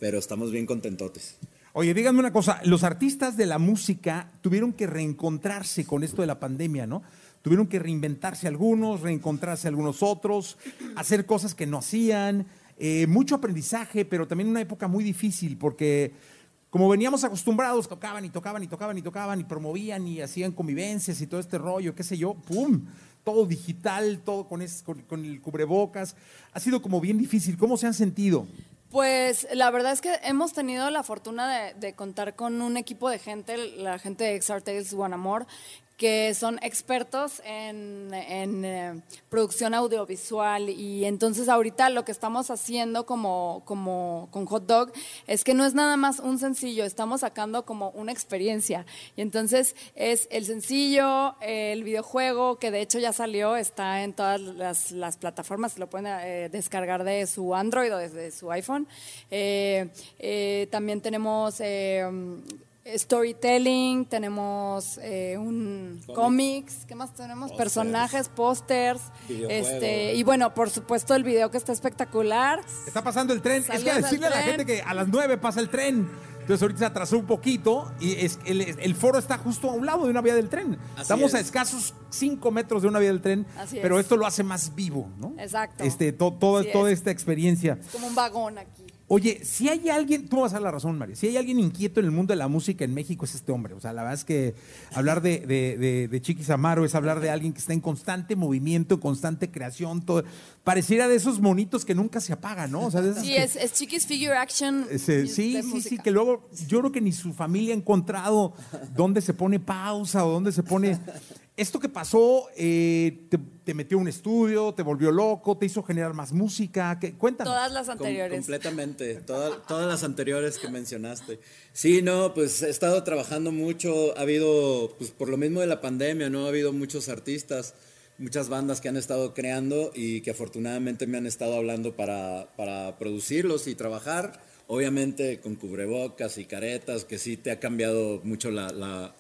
T: pero estamos bien contentotes.
B: Oye, díganme una cosa, los artistas de la música tuvieron que reencontrarse con esto de la pandemia, ¿no? Tuvieron que reinventarse algunos, reencontrarse algunos otros, hacer cosas que no hacían, eh, mucho aprendizaje, pero también una época muy difícil porque como veníamos acostumbrados, tocaban y tocaban y tocaban y tocaban y promovían y hacían convivencias y todo este rollo, qué sé yo, ¡pum! Todo digital, todo con, el cubrebocas. Ha sido como bien difícil. ¿Cómo se han sentido?
H: Pues la verdad es que hemos tenido la fortuna de, de contar con un equipo de gente, la gente de XR Tales Guanamor, que son expertos en, en, eh, producción audiovisual y entonces ahorita lo que estamos haciendo como, como con Hot Dog es que no es nada más un sencillo, estamos sacando como una experiencia y entonces es el sencillo, el videojuego que de hecho ya salió, está en todas las, las plataformas, lo pueden eh, descargar de su Android o desde su iPhone. Eh, también tenemos... storytelling, tenemos eh, un
J: Cómic.
H: cómics, ¿qué más tenemos? Personajes, pósters, este y bueno, por supuesto el video que está espectacular.
B: Está pasando el tren. es que decirle a la gente que a las 9 pasa el tren. Entonces ahorita se atrasó un poquito y es, el, el foro está justo a un lado de una vía del tren.
T: Así
B: Estamos a
T: es.
B: escasos 5 metros de una vía del tren,
H: Así
B: pero
H: es.
B: esto lo hace más vivo, ¿no?
H: Exacto.
B: Este, to- todo-
H: Así
B: toda
H: es.
B: esta experiencia.
H: Es como un vagón aquí.
B: Oye, si hay alguien, tú vas a la razón, María, si hay alguien inquieto en el mundo de la música en México es este hombre. O sea, la verdad es que hablar de, de, de, de Chiquis Amaro es hablar de alguien que está en constante movimiento, en constante creación. Todo. Pareciera de esos monitos que nunca se apagan, ¿no? O sea, de
H: Sí,
B: que-
H: es, es Chiquis Figure Action.
B: sí, sí, sí, que luego yo creo que ni su familia ha encontrado dónde se pone pausa o dónde se pone... Esto que pasó, eh, te, te metió a un estudio, te volvió loco, te hizo generar más música. ¿Qué? Cuéntanos.
H: Todas las
T: Com-
H: anteriores.
T: completamente, toda- todas las anteriores que mencionaste. Sí, no, pues he estado trabajando mucho, ha habido, pues por lo mismo de la pandemia, ¿no? Ha habido muchos artistas, muchas bandas que han estado creando y que afortunadamente me han estado hablando para, para producirlos y trabajar. Obviamente con cubrebocas y caretas, que sí te ha cambiado mucho la... la-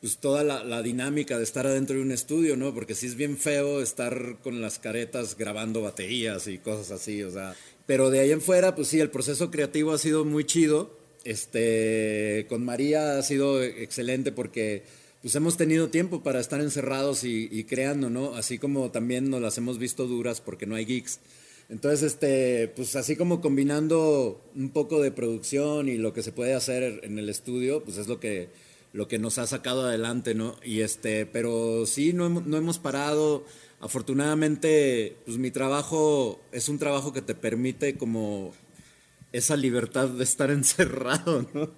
T: pues toda la, la dinámica de estar adentro de un estudio, ¿no? Porque sí es bien feo estar con las caretas grabando baterías y cosas así, o sea. Pero de ahí en fuera, pues sí, el proceso creativo ha sido muy chido. Este, con María ha sido excelente porque pues hemos tenido tiempo para estar encerrados y, creando, ¿no? Así como también nos las hemos visto duras porque no hay geeks. Entonces, este, pues así como combinando un poco de producción y lo que se puede hacer en el estudio, pues es lo que, lo que nos ha sacado adelante, ¿no? Y este, pero sí, no no hemos parado. Afortunadamente, pues mi trabajo es un trabajo que te permite como esa libertad de estar encerrado, ¿no?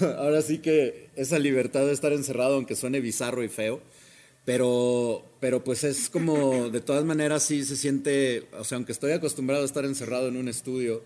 T: Ahora sí que esa libertad de estar encerrado, aunque suene bizarro y feo, pero, pero pues es como, de todas maneras sí se siente, o sea, aunque estoy acostumbrado a estar encerrado en un estudio,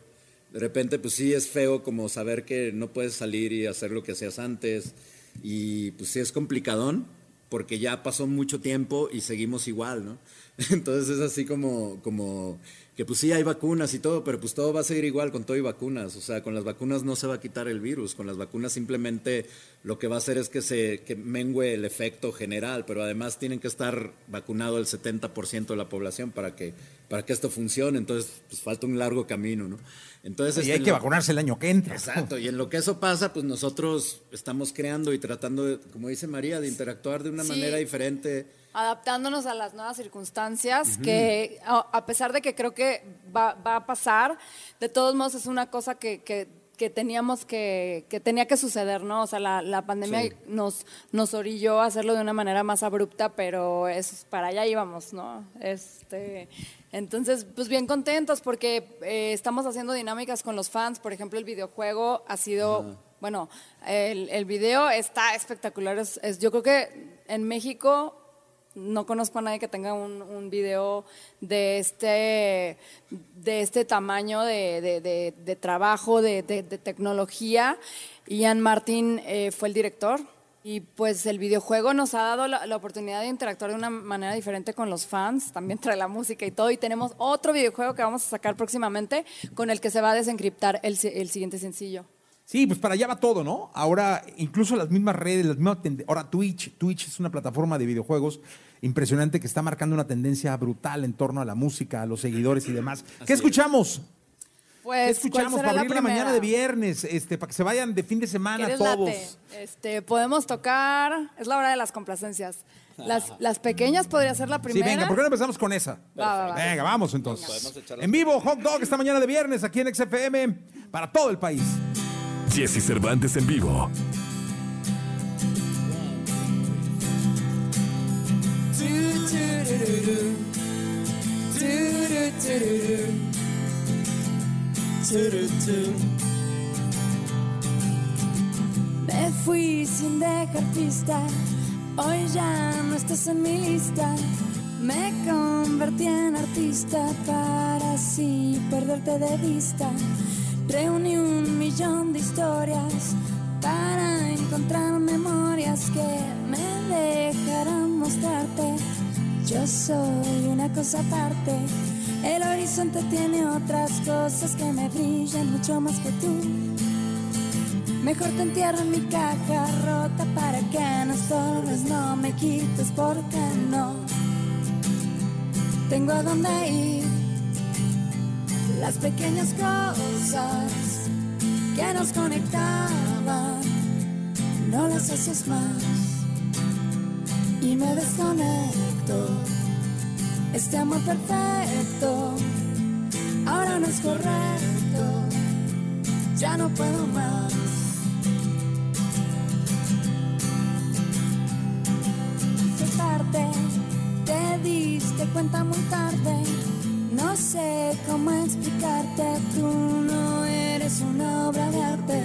T: de repente pues sí es feo como saber que no puedes salir y hacer lo que hacías antes, y pues sí es complicadón, porque ya pasó mucho tiempo y seguimos igual, ¿no? Entonces es así como, como que pues sí hay vacunas y todo, pero pues todo va a seguir igual con todo y vacunas. O sea, con las vacunas no se va a quitar el virus, con las vacunas simplemente lo que va a hacer es que se que mengue el efecto general, pero además tienen que estar vacunado el 70% de la población para que, para que esto funcione. Entonces, pues falta un largo camino, ¿no? Entonces,
B: y
T: este,
B: hay que
T: lo-
B: vacunarse el año que entra.
T: Exacto, y en lo que eso pasa, pues nosotros estamos creando y tratando, de, como dice María, de interactuar de una
H: Sí.
T: manera diferente.
H: Adaptándonos a las nuevas circunstancias, que a, a pesar de que creo que va, va a pasar, de todos modos es una cosa que, que- que teníamos que, que tenía que suceder, ¿no? O sea, la, la pandemia
T: Sí.
H: nos, nos orilló a hacerlo de una manera más abrupta, pero es, para allá íbamos, ¿no? Este, entonces, pues bien contentos porque eh, estamos haciendo dinámicas con los fans, por ejemplo, el videojuego ha sido... Bueno, el, el video está espectacular. Es, es- yo creo que en México no conozco a nadie que tenga un, video de este, de este tamaño de, trabajo, de, tecnología. Ian Martin eh, fue el director. Y pues el videojuego nos ha dado la, oportunidad de interactuar de una manera diferente con los fans, también trae la música y todo. Y tenemos otro videojuego que vamos a sacar próximamente con el que se va a desencriptar el siguiente sencillo.
B: Sí, pues para allá va todo, ¿no? Ahora, incluso las mismas redes, las mismas ahora Twitch, Twitch es una plataforma de videojuegos impresionante que está marcando una tendencia brutal en torno a la música, a los seguidores y demás. ¿Qué escuchamos?
H: Pues,
B: ¿Qué escuchamos
H: ¿cuál
B: para abrir la, mañana de viernes? Este, para que se vayan de fin de semana
H: ¿Quieres
B: todos.
H: late? Este, podemos tocar, es la hora de las complacencias.
T: Las, las pequeñas podría ser la
B: Sí,
T: primera.
B: venga, ¿por qué no empezamos con esa?
T: Va, va, va.
B: Venga, vamos entonces. En vivo, Hot Dog, esta mañana de viernes aquí en XFM para todo el país.
A: Jesse Cervantes en vivo.
H: Me fui sin dejar pista, hoy ya no estás en mi lista. Me convertí en artista para así perderte de vista. Reuní un millón de historias para encontrar memorias que me dejarán mostrarte. Yo soy una cosa aparte. El horizonte tiene otras cosas que me brillan mucho más que tú. Mejor te entierro en mi caja rota para que no estorbes, no me quites porque no tengo a dónde ir. Las pequeñas cosas que nos conectaban, no las haces más y me desconecto. Este amor perfecto ahora no es correcto, ya no puedo más. Soy parte, te diste cuenta muy tarde. No sé cómo explicarte, tú no eres una obra de arte.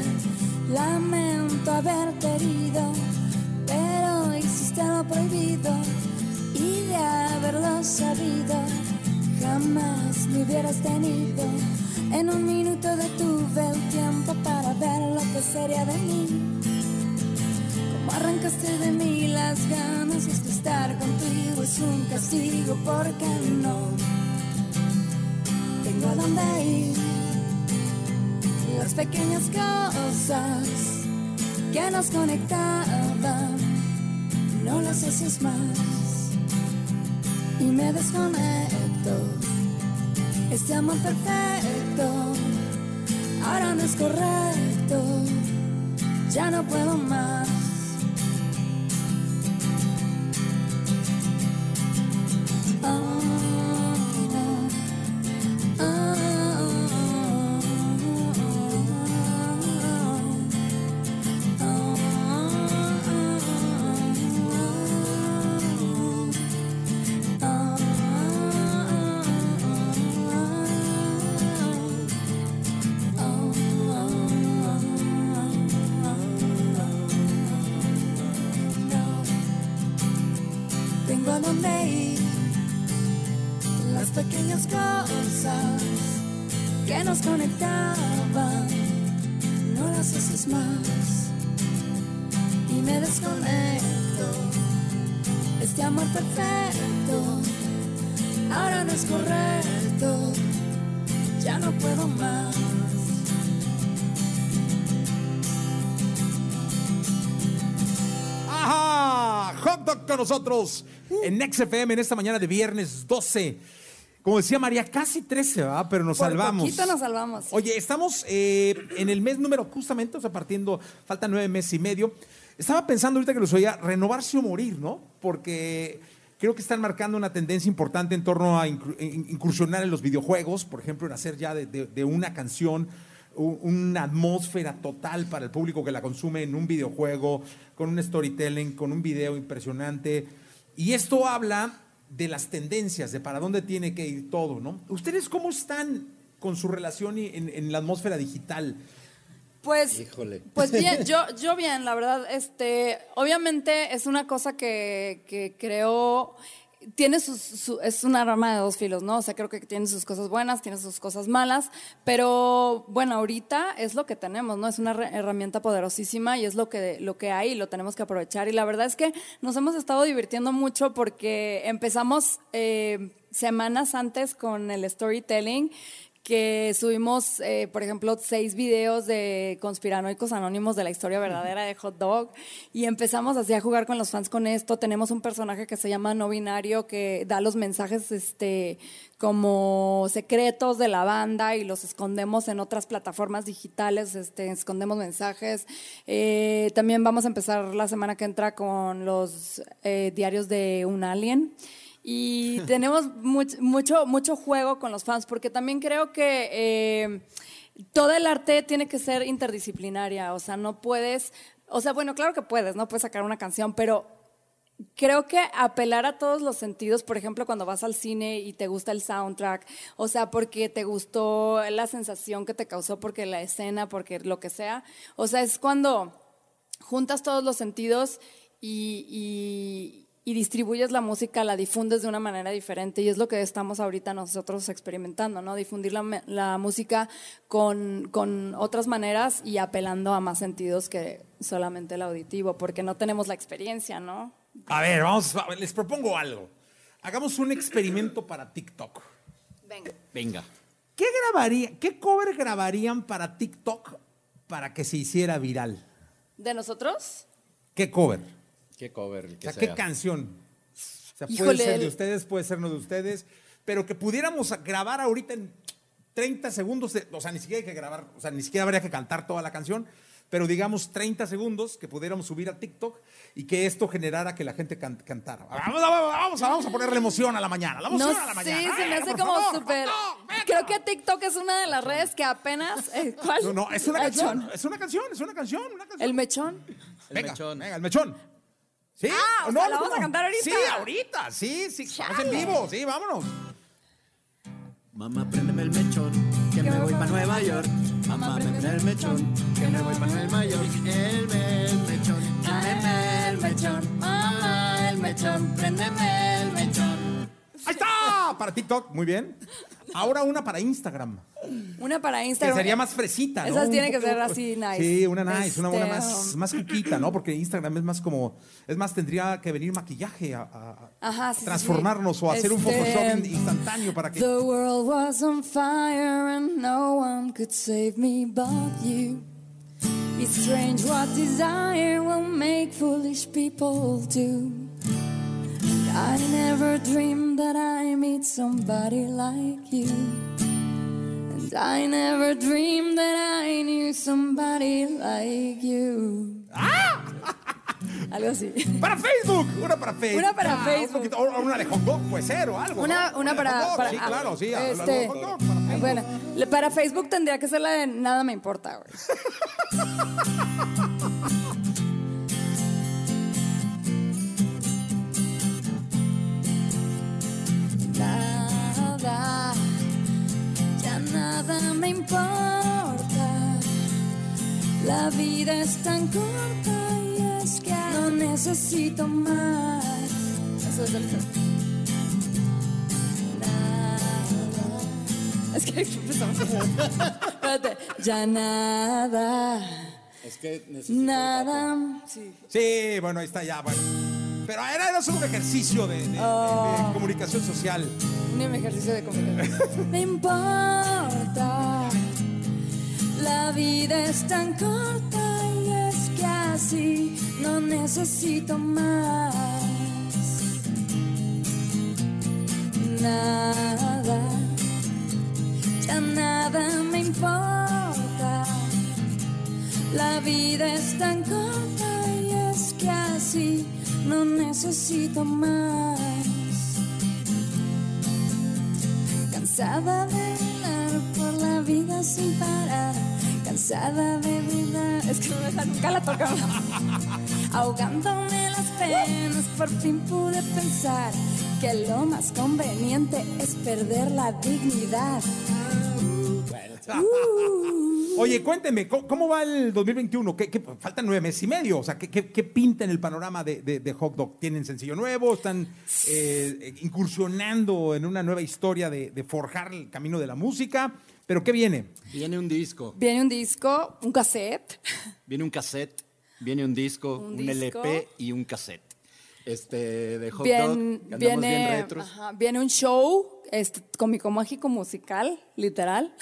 H: Lamento haberte herido, pero hiciste lo prohibido. Y de haberlo sabido, jamás me hubieras tenido. En un minuto detuve el tiempo para ver lo que sería de mí. Como arrancaste de mí las ganas, es que estar contigo es un castigo, porque no a dónde ir. Las pequeñas cosas que nos conectaban, no las haces más y me desconecto. Este amor perfecto ahora no es correcto, ya no puedo más.
B: Nosotros en XFM en esta mañana de viernes 12. Como decía María, casi 13, ¿verdad? Pero nos
T: Por
B: salvamos.
T: poquito nos salvamos.
B: Oye, estamos eh, en el mes número justamente, o sea, partiendo, faltan nueve meses y medio. Estaba pensando ahorita que los oía, renovarse o morir, ¿no? Porque creo que están marcando una tendencia importante en torno a incur- in- incursionar en los videojuegos, por ejemplo, en hacer ya de, de- de una canción una atmósfera total para el público que la consume en un videojuego, con un storytelling, con un video impresionante. Y esto habla de las tendencias, de para dónde tiene que ir todo, ¿no? ¿Ustedes cómo están con su relación y- en, en la atmósfera digital?
T: Pues,
B: Híjole.
T: pues bien, yo, yo bien, la verdad, este, obviamente es una cosa que, que creo, tiene sus, su- es una rama de dos filos, ¿no? O sea, creo que tiene sus cosas buenas, tiene sus cosas malas, pero bueno, ahorita es lo que tenemos, ¿no? Es una herramienta poderosísima y es lo que, lo que hay y lo tenemos que aprovechar. Y la verdad es que nos hemos estado divirtiendo mucho porque empezamos eh, semanas antes con el storytelling
H: que subimos, eh, por ejemplo, seis videos de conspiranoicos anónimos de la historia verdadera de Hot Dog y empezamos así a jugar con los fans con esto. Tenemos un personaje que se llama no binario que da los mensajes este, como secretos de la banda y los escondemos en otras plataformas digitales, este, escondemos mensajes. Eh, también vamos a empezar la semana que entra con los eh, diarios de un alien. Y tenemos much- mucho, mucho juego con los fans, porque también creo que eh, todo el arte tiene que ser interdisciplinaria. O sea, no puedes, o sea, bueno, claro que puedes, no puedes sacar una canción, pero creo que apelar a todos los sentidos, por ejemplo, cuando vas al cine y te gusta el soundtrack, o sea, porque te gustó la sensación que te causó, porque la escena, porque lo que sea, o sea, es cuando juntas todos los sentidos y, y- y distribuyes la música, la difundes de una manera diferente y es lo que estamos ahorita nosotros experimentando, ¿no? Difundir la, música con, con otras maneras y apelando a más sentidos que solamente el auditivo, porque no tenemos la experiencia, ¿no?
B: A ver, vamos, a ver, les propongo algo. Hagamos un experimento para TikTok.
H: Venga.
B: Venga. ¿Qué grabaría, qué cover grabarían para TikTok para que se hiciera viral?
H: ¿De nosotros?
B: ¿Qué cover?
T: Qué cover, el
B: O sea, ¿qué canción? O sea, puede
H: Híjole,
B: ser de
H: el-
B: ustedes, puede ser no de ustedes, pero que pudiéramos grabar ahorita en 30 segundos, de- o sea, ni siquiera hay que grabar, o sea, ni siquiera habría que cantar toda la canción, pero digamos 30 segundos que pudiéramos subir a TikTok y que esto generara que la gente can- cantara. Vamos, vamos, vamos, vamos a ponerle emoción a la mañana, la emoción
H: No
B: a la mañana.
H: se me hace como súper... Creo que TikTok es una de las redes que apenas... eh, ¿Cuál?
B: No, no, es una
H: Mechón.
B: canción, es una canción, es una canción, una canción.
H: ¿El mechón?
B: venga, venga, el mechón. ¿Sí?
H: Ah, o
B: ¿O
H: sea, ¿la vamos a cantar ahorita?
B: Sí, ahorita, sí, sí. Vamos en vivo, sí, vámonos.
T: Mamá, préndeme el mechón, que me voy para Nueva York. Mamá, préndeme el mechón, que me voy para Nueva York. El, me- el mechón, préndeme el mechón. Mamá, el mechón, préndeme el mechón.
B: Ahí está, para TikTok, muy bien. Ahora una para Instagram.
H: Una para
B: Que
H: Instagram.
B: sería más fresita, ¿no?
H: Esas
B: Un
H: tienen que ser así nice.
B: Sí, una nice, una, una
H: Este,
B: más, más cuquita, ¿no? Porque Instagram es más como, es más, tendría que venir maquillaje a, a-
H: Ajá, sí, sí,
B: transformarnos
H: sí.
B: o hacer un
H: Este,
B: Photoshop in- instantáneo para que...
H: The world was on fire and no one could save me but you. It's strange what desire will make foolish people do. I never dreamed that I meet somebody like you. And I never dreamed that I knew somebody like you. Algo así.
B: Para Facebook, una para Facebook.
H: Una para
B: Ah, un
H: Facebook.
B: poquito- o una de hot dog puede ser o algo.
H: Una,
B: ¿no?
H: una
B: de
H: para, para-
B: Sí, claro, sí.
H: ah, este,
B: de hot dog, para Facebook.
H: bueno, para Facebook tendría que ser la de nada me importa, güey. Ya nada me importa. La vida es tan corta y es que no necesito más. Eso es el Nada. Es que empezamos. Espérate. Ya nada.
T: Es que necesito.
H: Nada. Sí.
B: Sí, bueno, ahí está ya, bueno. Pero era, era solo un ejercicio de,
H: Oh.
B: de comunicación social.
H: Un ejercicio de comunicación. Me importa. La vida es tan corta y es que así no necesito más. Nada, ya nada me importa. La vida es tan corta y es que así no necesito más. Cansada de andar por la vida sin parar. Cansada de brindar. Es que no nunca la tocamos. Ahogándome las penas, por fin pude pensar que lo más conveniente es perder la dignidad.
B: Oye, cuénteme, ¿cómo, cómo va el 2021? ¿Qué, qué- faltan nueve meses y medio. O sea, ¿qué, qué- qué pinta en el panorama de, de- de Hot Dog? ¿Tienen sencillo nuevo? ¿Están eh, incursionando en una nueva historia de, de forjar el camino de la música? ¿Pero qué viene?
T: Viene un disco,
H: Viene un disco, un cassette.
T: viene un cassette, viene un disco,
H: Un
T: un,
H: disco.
T: LP y un cassette. este, de hot
U: Bien-
T: dog,
U: viene,
T: bien retros.
U: ajá, viene un show este, cómico mágico musical, literal.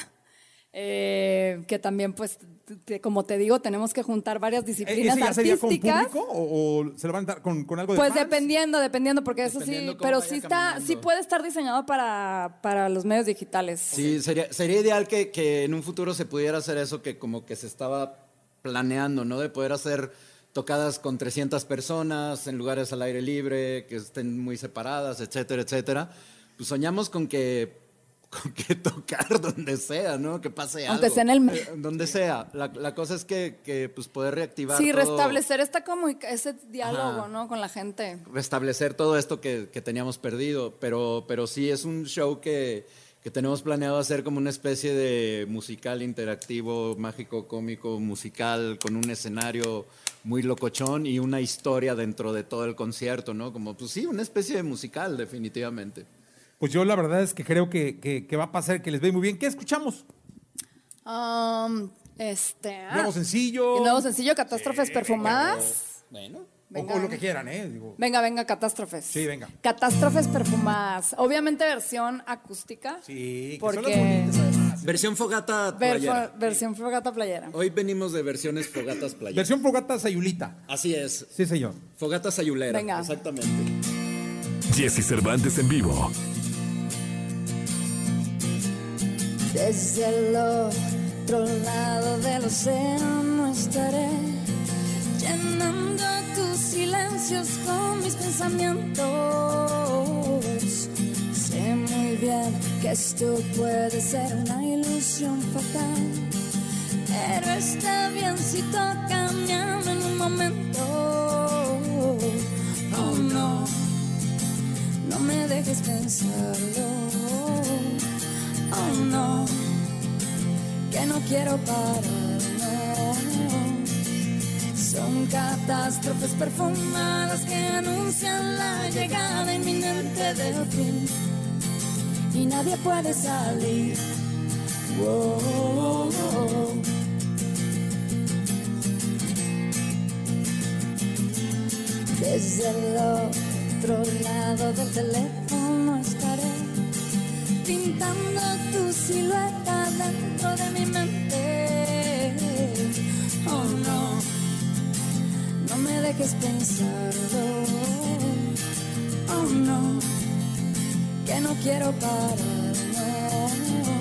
U: Eh, que también, pues, te- como te digo, tenemos que juntar varias
B: ¿E-
U: disciplinas
B: ¿Ese ya sería con
U: artísticas.
B: público o, o se lo van a dar con, con algo de
U: Pues
B: fans?
U: dependiendo, dependiendo, porque eso
T: Dependiendo
U: sí,
T: cómo
U: pero sí está,
T: caminando.
U: sí puede estar diseñado para, para los medios digitales.
T: Sí, sería, sería ideal que, que en un futuro se pudiera hacer eso que como que se estaba planeando, ¿no? De poder hacer tocadas con 300 personas en lugares al aire libre, que estén muy separadas, etcétera, etcétera. Pues soñamos con que, con que tocar donde sea, ¿no? Que pase
U: Aunque
T: algo.
U: sea en el-
T: Eh, Donde sea. La, la cosa es que, que, pues poder reactivar
U: Sí,
T: todo-
U: restablecer esta ese diálogo,
T: Ajá.
U: ¿no? Con la gente.
T: restablecer todo esto que, que teníamos perdido. Pero, pero sí, es un show que, que tenemos planeado hacer como una especie de musical interactivo, mágico, cómico, musical, con un escenario muy locochón y una historia dentro de todo el concierto, ¿no? Como, pues sí, una especie de musical, definitivamente.
B: Pues yo la verdad es que creo que, que- que va a pasar, que les ve muy bien. ¿Qué escuchamos?
U: Um, este. ah,
B: Nuevo sencillo.
U: el nuevo sencillo, Catástrofes Perfumadas.
T: Bueno.
B: O, o lo que quieran, ¿eh? Digo,
U: Venga, venga, Catástrofes.
B: sí, venga.
U: Catástrofes Perfumadas. Obviamente versión acústica.
B: Sí,
U: porque
T: Versión fogata
U: ver-
T: playera.
U: versión fogata playera.
T: Hoy venimos de versiones fogatas playeras.
B: Versión fogata sayulita.
T: Así es.
B: Sí, señor.
T: Fogata sayulera.
U: Venga.
T: Exactamente.
A: Jesse Cervantes en vivo.
H: Desde el otro lado del océano estaré llenando tus silencios con mis pensamientos. Sé muy bien que esto puede ser una ilusión fatal, pero está bien si toca mi en un momento. Oh no, no me dejes pensarlo. Oh no, que no quiero parar. Son catástrofes perfumadas que anuncian la llegada inminente del fin. Y nadie puede salir. Desde el otro lado del teléfono estaré pintando tu silueta dentro de mi mente. Oh no, no me dejes pensarlo. Oh no, que no quiero parar. No.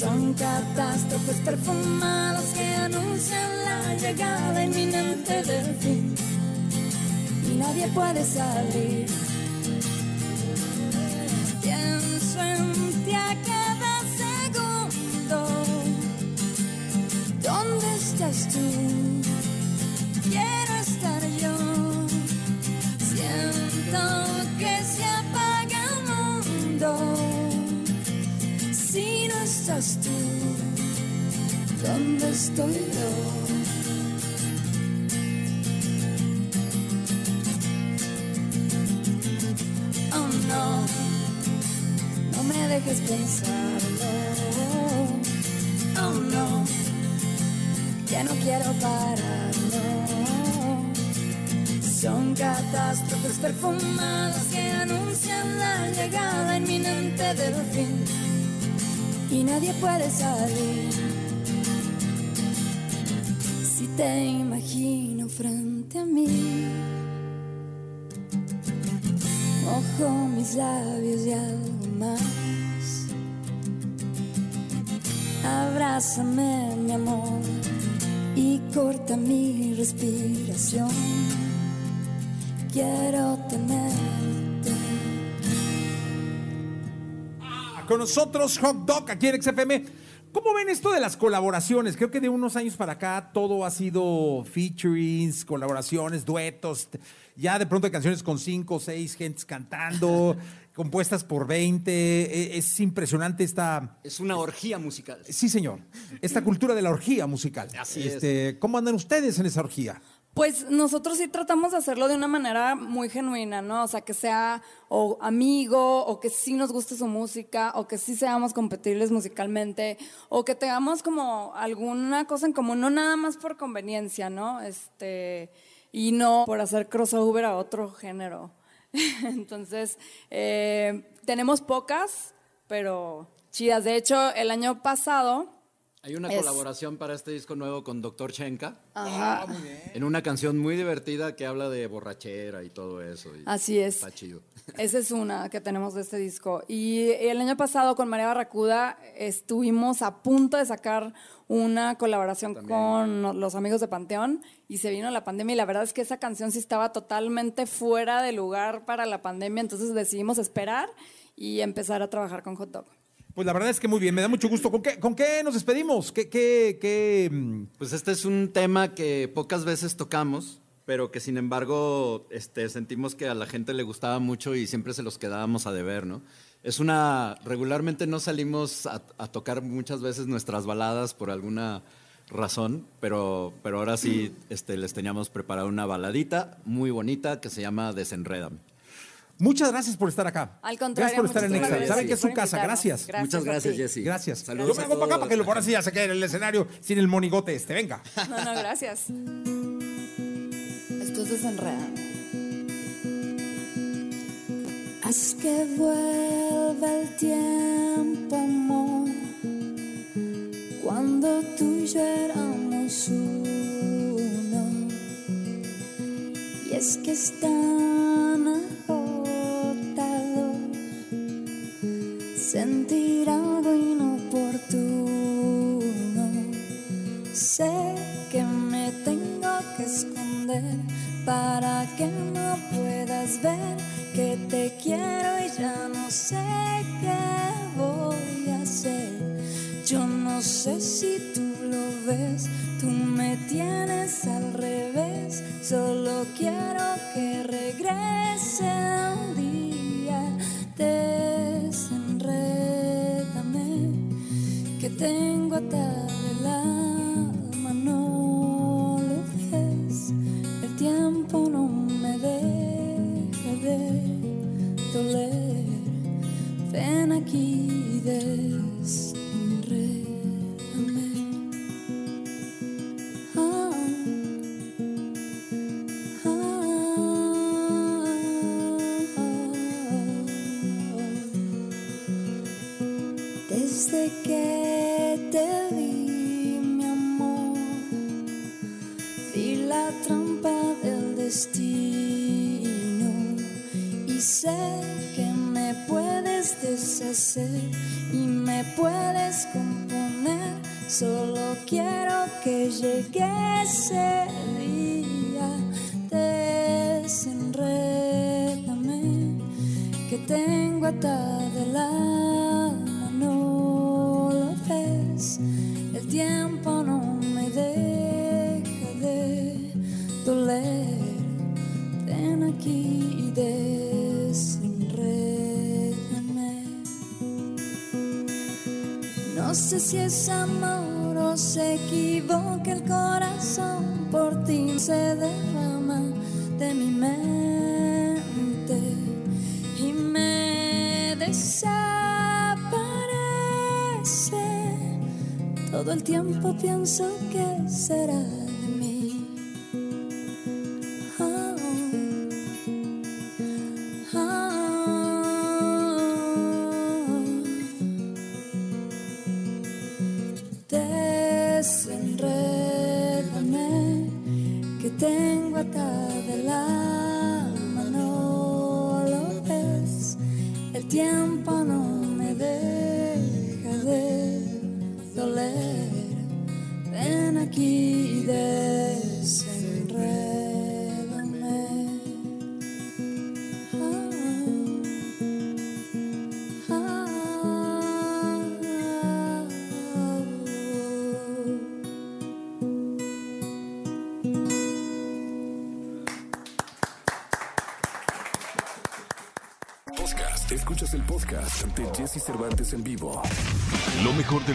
H: Son catástrofes perfumadas que anuncian la llegada inminente del fin. Y nadie puede salir. ¿Dónde estoy yo? Oh no, no me dejes pensarlo. Oh no, ya no quiero parar. no. Son catástrofes perfumadas que anuncian la llegada inminente del fin. Y nadie puede salir. Te imagino frente a mí. Mojo mis labios y algo más. Abrázame, mi amor, y corta mi respiración. Quiero tenerte.
B: Con nosotros, Hot Dog, aquí en XFM. ¿Cómo ven esto de las colaboraciones? Creo que de unos años para acá todo ha sido featurings, colaboraciones, duetos. Ya de pronto hay canciones con cinco o seis gentes cantando, compuestas por 20. E- Es impresionante esta.
T: Es una orgía musical.
B: Sí, señor. Esta cultura de la orgía musical.
T: Así es.
B: Este, ¿Cómo andan ustedes en esa orgía?
U: Pues nosotros sí tratamos de hacerlo de una manera muy genuina, ¿no? O sea, que sea o amigo, o que sí nos guste su música, o que sí seamos compatibles musicalmente, o que tengamos como alguna cosa en común, no nada más por conveniencia, ¿no? Este, y no por hacer crossover a otro género. Entonces, eh, tenemos pocas, pero chidas. De hecho, el año pasado...
T: Hay una
U: es-
T: colaboración para este disco nuevo con Dr. Chenka.
U: Ajá.
T: En una canción muy divertida que habla de borrachera y todo eso. y
U: Así es.
T: Está chido.
U: Esa es una que tenemos de este disco. Y el año pasado con María Barracuda estuvimos a punto de sacar una colaboración con los amigos de Panteón y se vino la pandemia y la verdad es que esa canción sí estaba totalmente fuera de lugar para la pandemia, entonces decidimos esperar y empezar a trabajar con Hot Dog.
B: Pues la verdad es que muy bien, me da mucho gusto. ¿Con qué, con qué nos despedimos? ¿Qué, qué, qué, mm,
T: Pues este es un tema que pocas veces tocamos, pero que sin embargo este, sentimos que a la gente le gustaba mucho y siempre se los quedábamos a deber, ¿no? Es una. Regularmente no salimos a, tocar muchas veces nuestras baladas por alguna razón, pero, pero ahora sí este, les teníamos preparado una baladita muy bonita que se llama Desenrédame.
B: Muchas gracias por estar acá.
U: Al contrario,
B: Gracias por estar en
U: gracias
B: Saben que es su casa. Gracias.
U: Gracias Muchas gracias.
T: Jessy.
B: Gracias.
T: Saludos
B: Yo me hago para acá para que lo ahora sí ya se quede en el escenario sin el monigote este. Venga.
U: No, no, gracias. Esto es desenredado.
H: Haz que vuelva el tiempo, amor, cuando tú y yo éramos uno. Y es que es sentir algo inoportuno. Sé que me tengo que esconder para que no puedas ver que te quiero y ya no sé qué voy a hacer. Yo no sé si tú lo ves, tú me tienes al revés. Solo quiero que regrese un día. Desenrédame, tengo atada el alma, no lo ves. El tiempo no me deja de doler. Ven aquí y destino y sé que me puedes deshacer y me puedes componer. Solo quiero que llegue ese día. Desenrédame, que tengo atada el y. No sé si es amor o se equivoca el corazón por ti se derrama de mi mente y me desaparece. Todo el tiempo pienso que será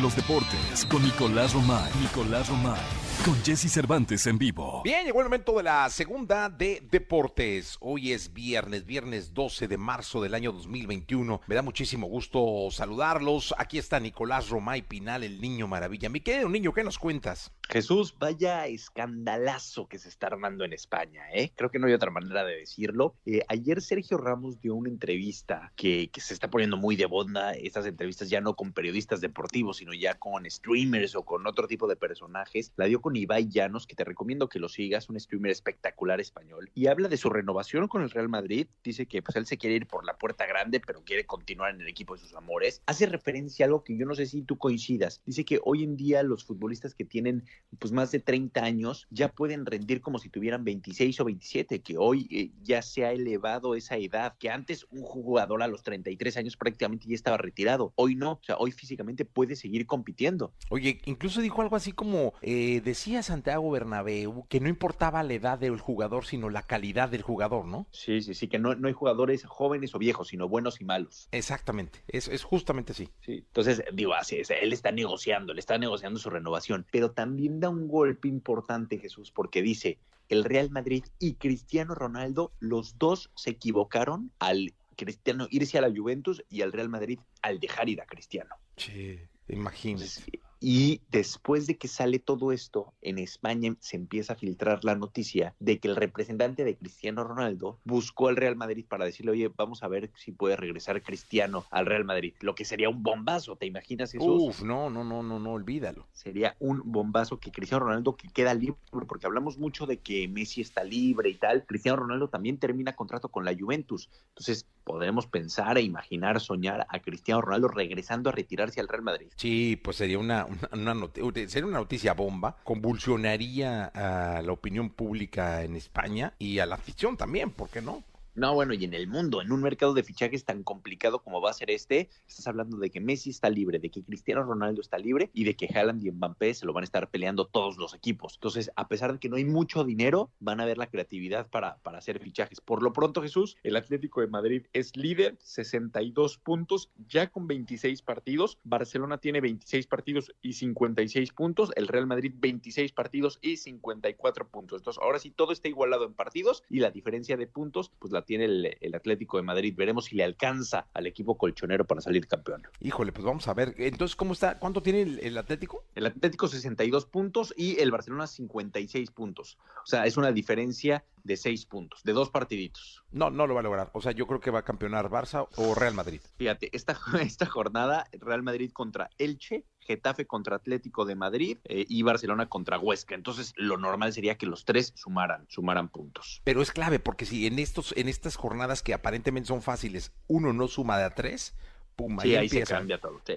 A: los deportes con Nicolás Romay. Nicolás Romay.
V: con Jesse Cervantes en vivo.
N: Bien, llegó el momento de la segunda de deportes. Hoy es viernes, viernes 12 de marzo del año 2021. Me da muchísimo gusto saludarlos. Aquí está Nicolás Romay Pinal, el niño maravilla. Mi querido niño, ¿qué nos cuentas?
P: Jesús, vaya escandalazo que se está armando en España, ¿eh? Creo que no hay otra manera de decirlo. Eh, ayer Sergio Ramos dio una entrevista que, se está poniendo muy de bonda, estas entrevistas ya no con periodistas deportivos, sino ya con streamers o con otro tipo de personajes. La dio con Ibai Llanos, que te recomiendo que lo sigas, un streamer espectacular español, y habla de su renovación con el Real Madrid. Dice que pues él se quiere ir por la puerta grande, pero quiere continuar en el equipo de sus amores. Hace referencia a algo que yo no sé si tú coincidas. Dice que hoy en día los futbolistas que tienen pues más de 30 años ya pueden rendir como si tuvieran 26 o 27, que hoy eh, ya se ha elevado esa edad, que antes un jugador a los 33 años prácticamente ya estaba retirado, hoy no, o sea, hoy físicamente puede seguir compitiendo.
N: Oye, incluso dijo algo así como, eh, decía Santiago Bernabéu, que no importaba la edad del jugador, sino la calidad del jugador, ¿no?
P: Sí, sí, sí, que no, no hay jugadores jóvenes o viejos, sino buenos y malos.
N: Exactamente, es, es justamente así.
P: Sí, entonces, digo, así es, él está negociando, le está negociando su renovación, pero también da un golpe importante, Jesús, porque dice, el Real Madrid y Cristiano Ronaldo, los dos se equivocaron al Cristiano irse a la Juventus y al Real Madrid al dejar ir a Cristiano.
N: Sí, imagínese.
P: Y después de que sale todo esto, en España se empieza a filtrar la noticia de que el representante de Cristiano Ronaldo buscó al Real Madrid para decirle, oye, vamos a ver si puede regresar Cristiano al Real Madrid, lo que sería un bombazo, ¿te imaginas eso?
N: Uf, no, no, no, no, no, olvídalo.
P: Sería un bombazo que Cristiano Ronaldo que queda libre, porque hablamos mucho de que Messi está libre y tal, Cristiano Ronaldo también termina contrato con la Juventus, entonces podremos pensar e imaginar, soñar a Cristiano Ronaldo regresando a retirarse al Real Madrid.
N: Sí, pues sería una, una, una sería una noticia bomba, convulsionaría a la opinión pública en España y a la afición también, ¿por qué no?
P: No, bueno, y en el mundo, en un mercado de fichajes tan complicado como va a ser este, estás hablando de que Messi está libre, de que Cristiano Ronaldo está libre y de que Haaland y Mbappé se lo van a estar peleando todos los equipos. Entonces, a pesar de que no hay mucho dinero, van a ver la creatividad para, para hacer fichajes. Por lo pronto, Jesús, el Atlético de Madrid es líder, 62 puntos, ya con 26 partidos. Barcelona tiene 26 partidos y 56 puntos. El Real Madrid 26 partidos y 54 puntos. Entonces, ahora sí todo está igualado en partidos y la diferencia de puntos, pues la tiene el, el Atlético de Madrid. Veremos si le alcanza al equipo colchonero para salir campeón.
N: Híjole, pues vamos a ver. Entonces, ¿cómo está? ¿Cuánto tiene el, el Atlético?
P: El Atlético 62 puntos y el Barcelona 56 puntos. O sea, es una diferencia de 6 puntos, de dos partiditos.
N: No, no lo va a lograr. O sea, yo creo que va a campeonar Barça o Real Madrid.
P: Fíjate, esta, esta jornada, Real Madrid contra Elche, Getafe contra Atlético de Madrid eh, y Barcelona contra Huesca. Entonces, lo normal sería que los tres sumaran, sumaran puntos.
N: Pero es clave porque si en estos, en estas jornadas que aparentemente son fáciles, uno no suma de a tres, pum,
P: Sí, ahí,
N: empieza.
P: se cambia todo. sí.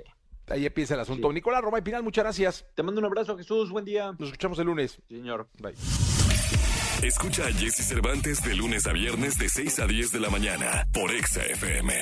N: Ahí empieza el asunto. Nicolás Roma y Pinal, muchas gracias.
P: Te mando un abrazo, Jesús. Buen día.
N: Nos escuchamos el lunes.
P: Señor.
N: Bye.
A: Escucha a Jesse Cervantes de lunes a viernes de 6 a 10 de la mañana por Exa FM.